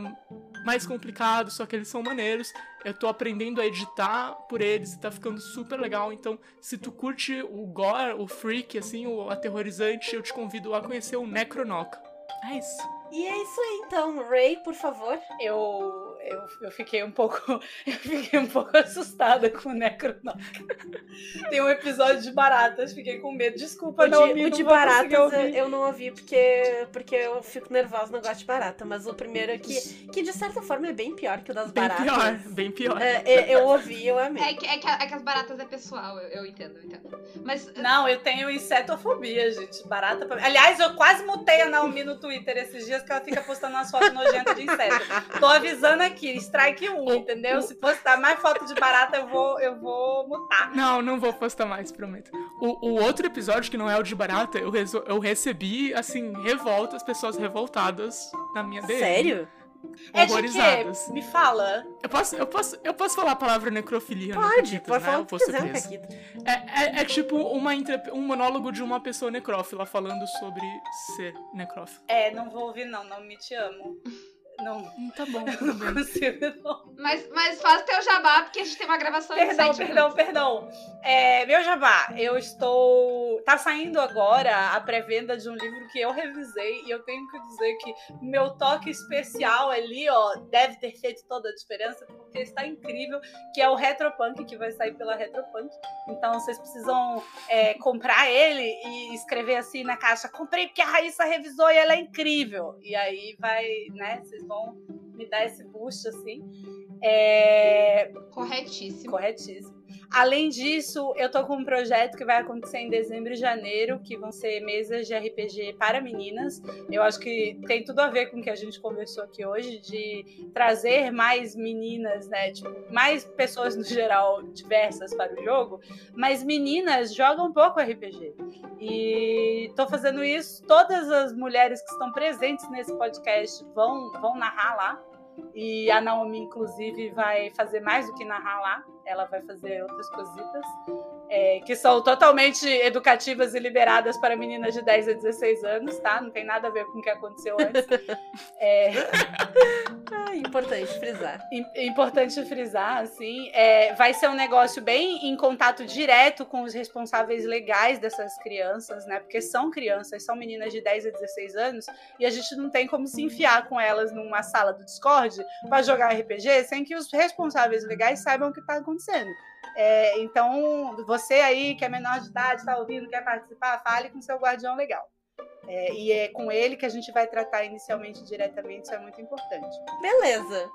mais complicado, só que eles são maneiros. Eu tô aprendendo a editar por eles e tá ficando super legal. Então, se tu curte o gore, o freak, assim, o aterrorizante, eu te convido a conhecer o Necronoca. É isso. E é isso aí, então. Ray, por favor. Eu, eu, eu fiquei um pouco. (laughs) Eu fiquei um pouco assustada com o Necronoca. (laughs) Tem um episódio de baratas, fiquei com medo. Desculpa, o não de, ouvi, o não de baratas eu, ouvir. eu não ouvi porque, porque eu fico nervosa, não gosto de barata. Mas o primeiro aqui, que de certa forma é bem pior que o das Bem baratas. pior, (laughs) bem pior. É, é, eu ouvi, eu amei. É que, é, que, é que as baratas é pessoal, eu, eu entendo, eu entendo. Mas Não, eu tenho insetofobia, gente. Barata. pra- Aliás, eu quase mutei a Naomi no Twitter esses dias que ela fica postando umas fotos nojentas de inseto. Tô avisando aqui, strike 1, O- entendeu? Se postar mais foto de barata, eu vou, eu vou mutar. Não, não vou postar mais, prometo. O, o outro episódio, que não é o de barata, eu, eu recebi, assim, revoltas, pessoas revoltadas na minha DM. Sério? É Horrorizadas. Me fala. Eu posso, eu, posso, eu posso falar a palavra necrofilia no Pode, Caquitas, pode né? falar o que quiser. É, é, é tipo uma um monólogo de uma pessoa necrófila falando sobre ser necrófilo. É, não vou ouvir, não. Não me te amo. Não, Hum, Tá bom, não tudo bem. consigo, não. Mas, mas faz teu jabá, porque a gente tem uma gravação em Perdão, perdão, perdão. É, meu jabá, eu estou. Tá saindo agora a pré-venda de um livro que eu revisei e eu tenho que dizer que meu toque especial ali, ó, deve ter feito toda a diferença, porque está incrível, que é o Retropunk, que vai sair pela Retropunk. Então vocês precisam é, comprar ele e escrever assim na caixa: comprei porque a Raíssa revisou e ela é incrível. E aí vai, né? Vocês vão me dar esse boost assim. É, Corretíssimo. Corretíssimo. Além disso, eu tô com um projeto que vai acontecer em dezembro e janeiro, que vão ser mesas de RPG para meninas. Eu acho que tem tudo a ver com o que a gente conversou aqui hoje, de trazer mais meninas, né? Tipo, mais pessoas no geral diversas para o jogo, mas meninas jogam pouco RPG. E tô fazendo isso. Todas as mulheres que estão presentes nesse podcast vão, vão narrar lá. E a Naomi, inclusive, vai fazer mais do que narrar lá. Ela vai fazer outras cositas. é, que são totalmente educativas e liberadas para meninas de 10 a 16 anos, tá? Não tem nada a ver com o que aconteceu antes. (laughs) É, Ah, importante frisar. im- importante frisar, assim, é, vai ser um negócio bem em contato direto com os responsáveis legais dessas crianças, né? Porque são crianças, são meninas de 10 a 16 anos, e a gente não tem como se enfiar com elas numa sala do Discord para jogar RPG sem que os responsáveis legais saibam o que está acontecendo. É, então, você aí que é menor de idade, está ouvindo, quer participar, fale com seu guardião legal. É, e é com ele que a gente vai tratar inicialmente diretamente, isso é muito importante. Beleza.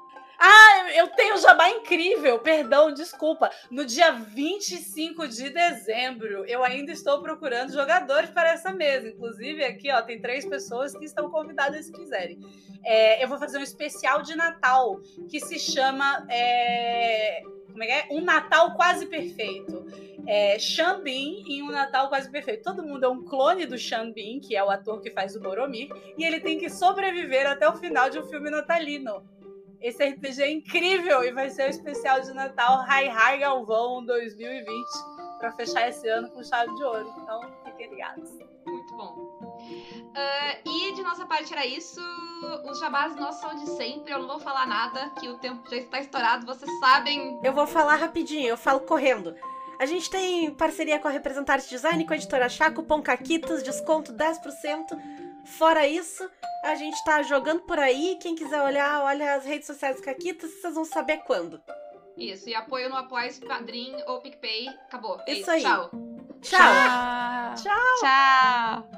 Eu tenho jabá incrível, perdão, desculpa. No dia 25 de dezembro, eu ainda estou procurando jogadores para essa mesa. Inclusive, aqui, ó, tem três pessoas que estão convidadas se quiserem. É, eu vou fazer um especial de Natal que se chama. é, como é que é? Um Natal Quase Perfeito. É, Bean em Um Natal Quase Perfeito. Todo mundo é um clone do Bean, que é o ator que faz o Boromir, e ele tem que sobreviver até o final de um filme natalino. Esse RPG é incrível e vai ser o especial de Natal Hi Hi Galvão 2020 para fechar esse ano com chave de ouro. Então, fiquem ligados. Muito bom. Ah, e de nossa parte era isso. Os jabás nossos são de sempre. Eu não vou falar nada, que o tempo já está estourado. Vocês sabem. Eu vou falar rapidinho, eu falo correndo. A gente tem parceria com a Representante Design, com a editora Chaco, Pão Caquitas, desconto 10%. Fora isso, a gente tá jogando por aí. Quem quiser olhar, olha as redes sociais do Caquitas, vocês vão saber quando. Isso. E apoio no Apoia, Padrim ou PicPay. Acabou. É Isso aí. Tchau. Tchau! Tchau. Tchau.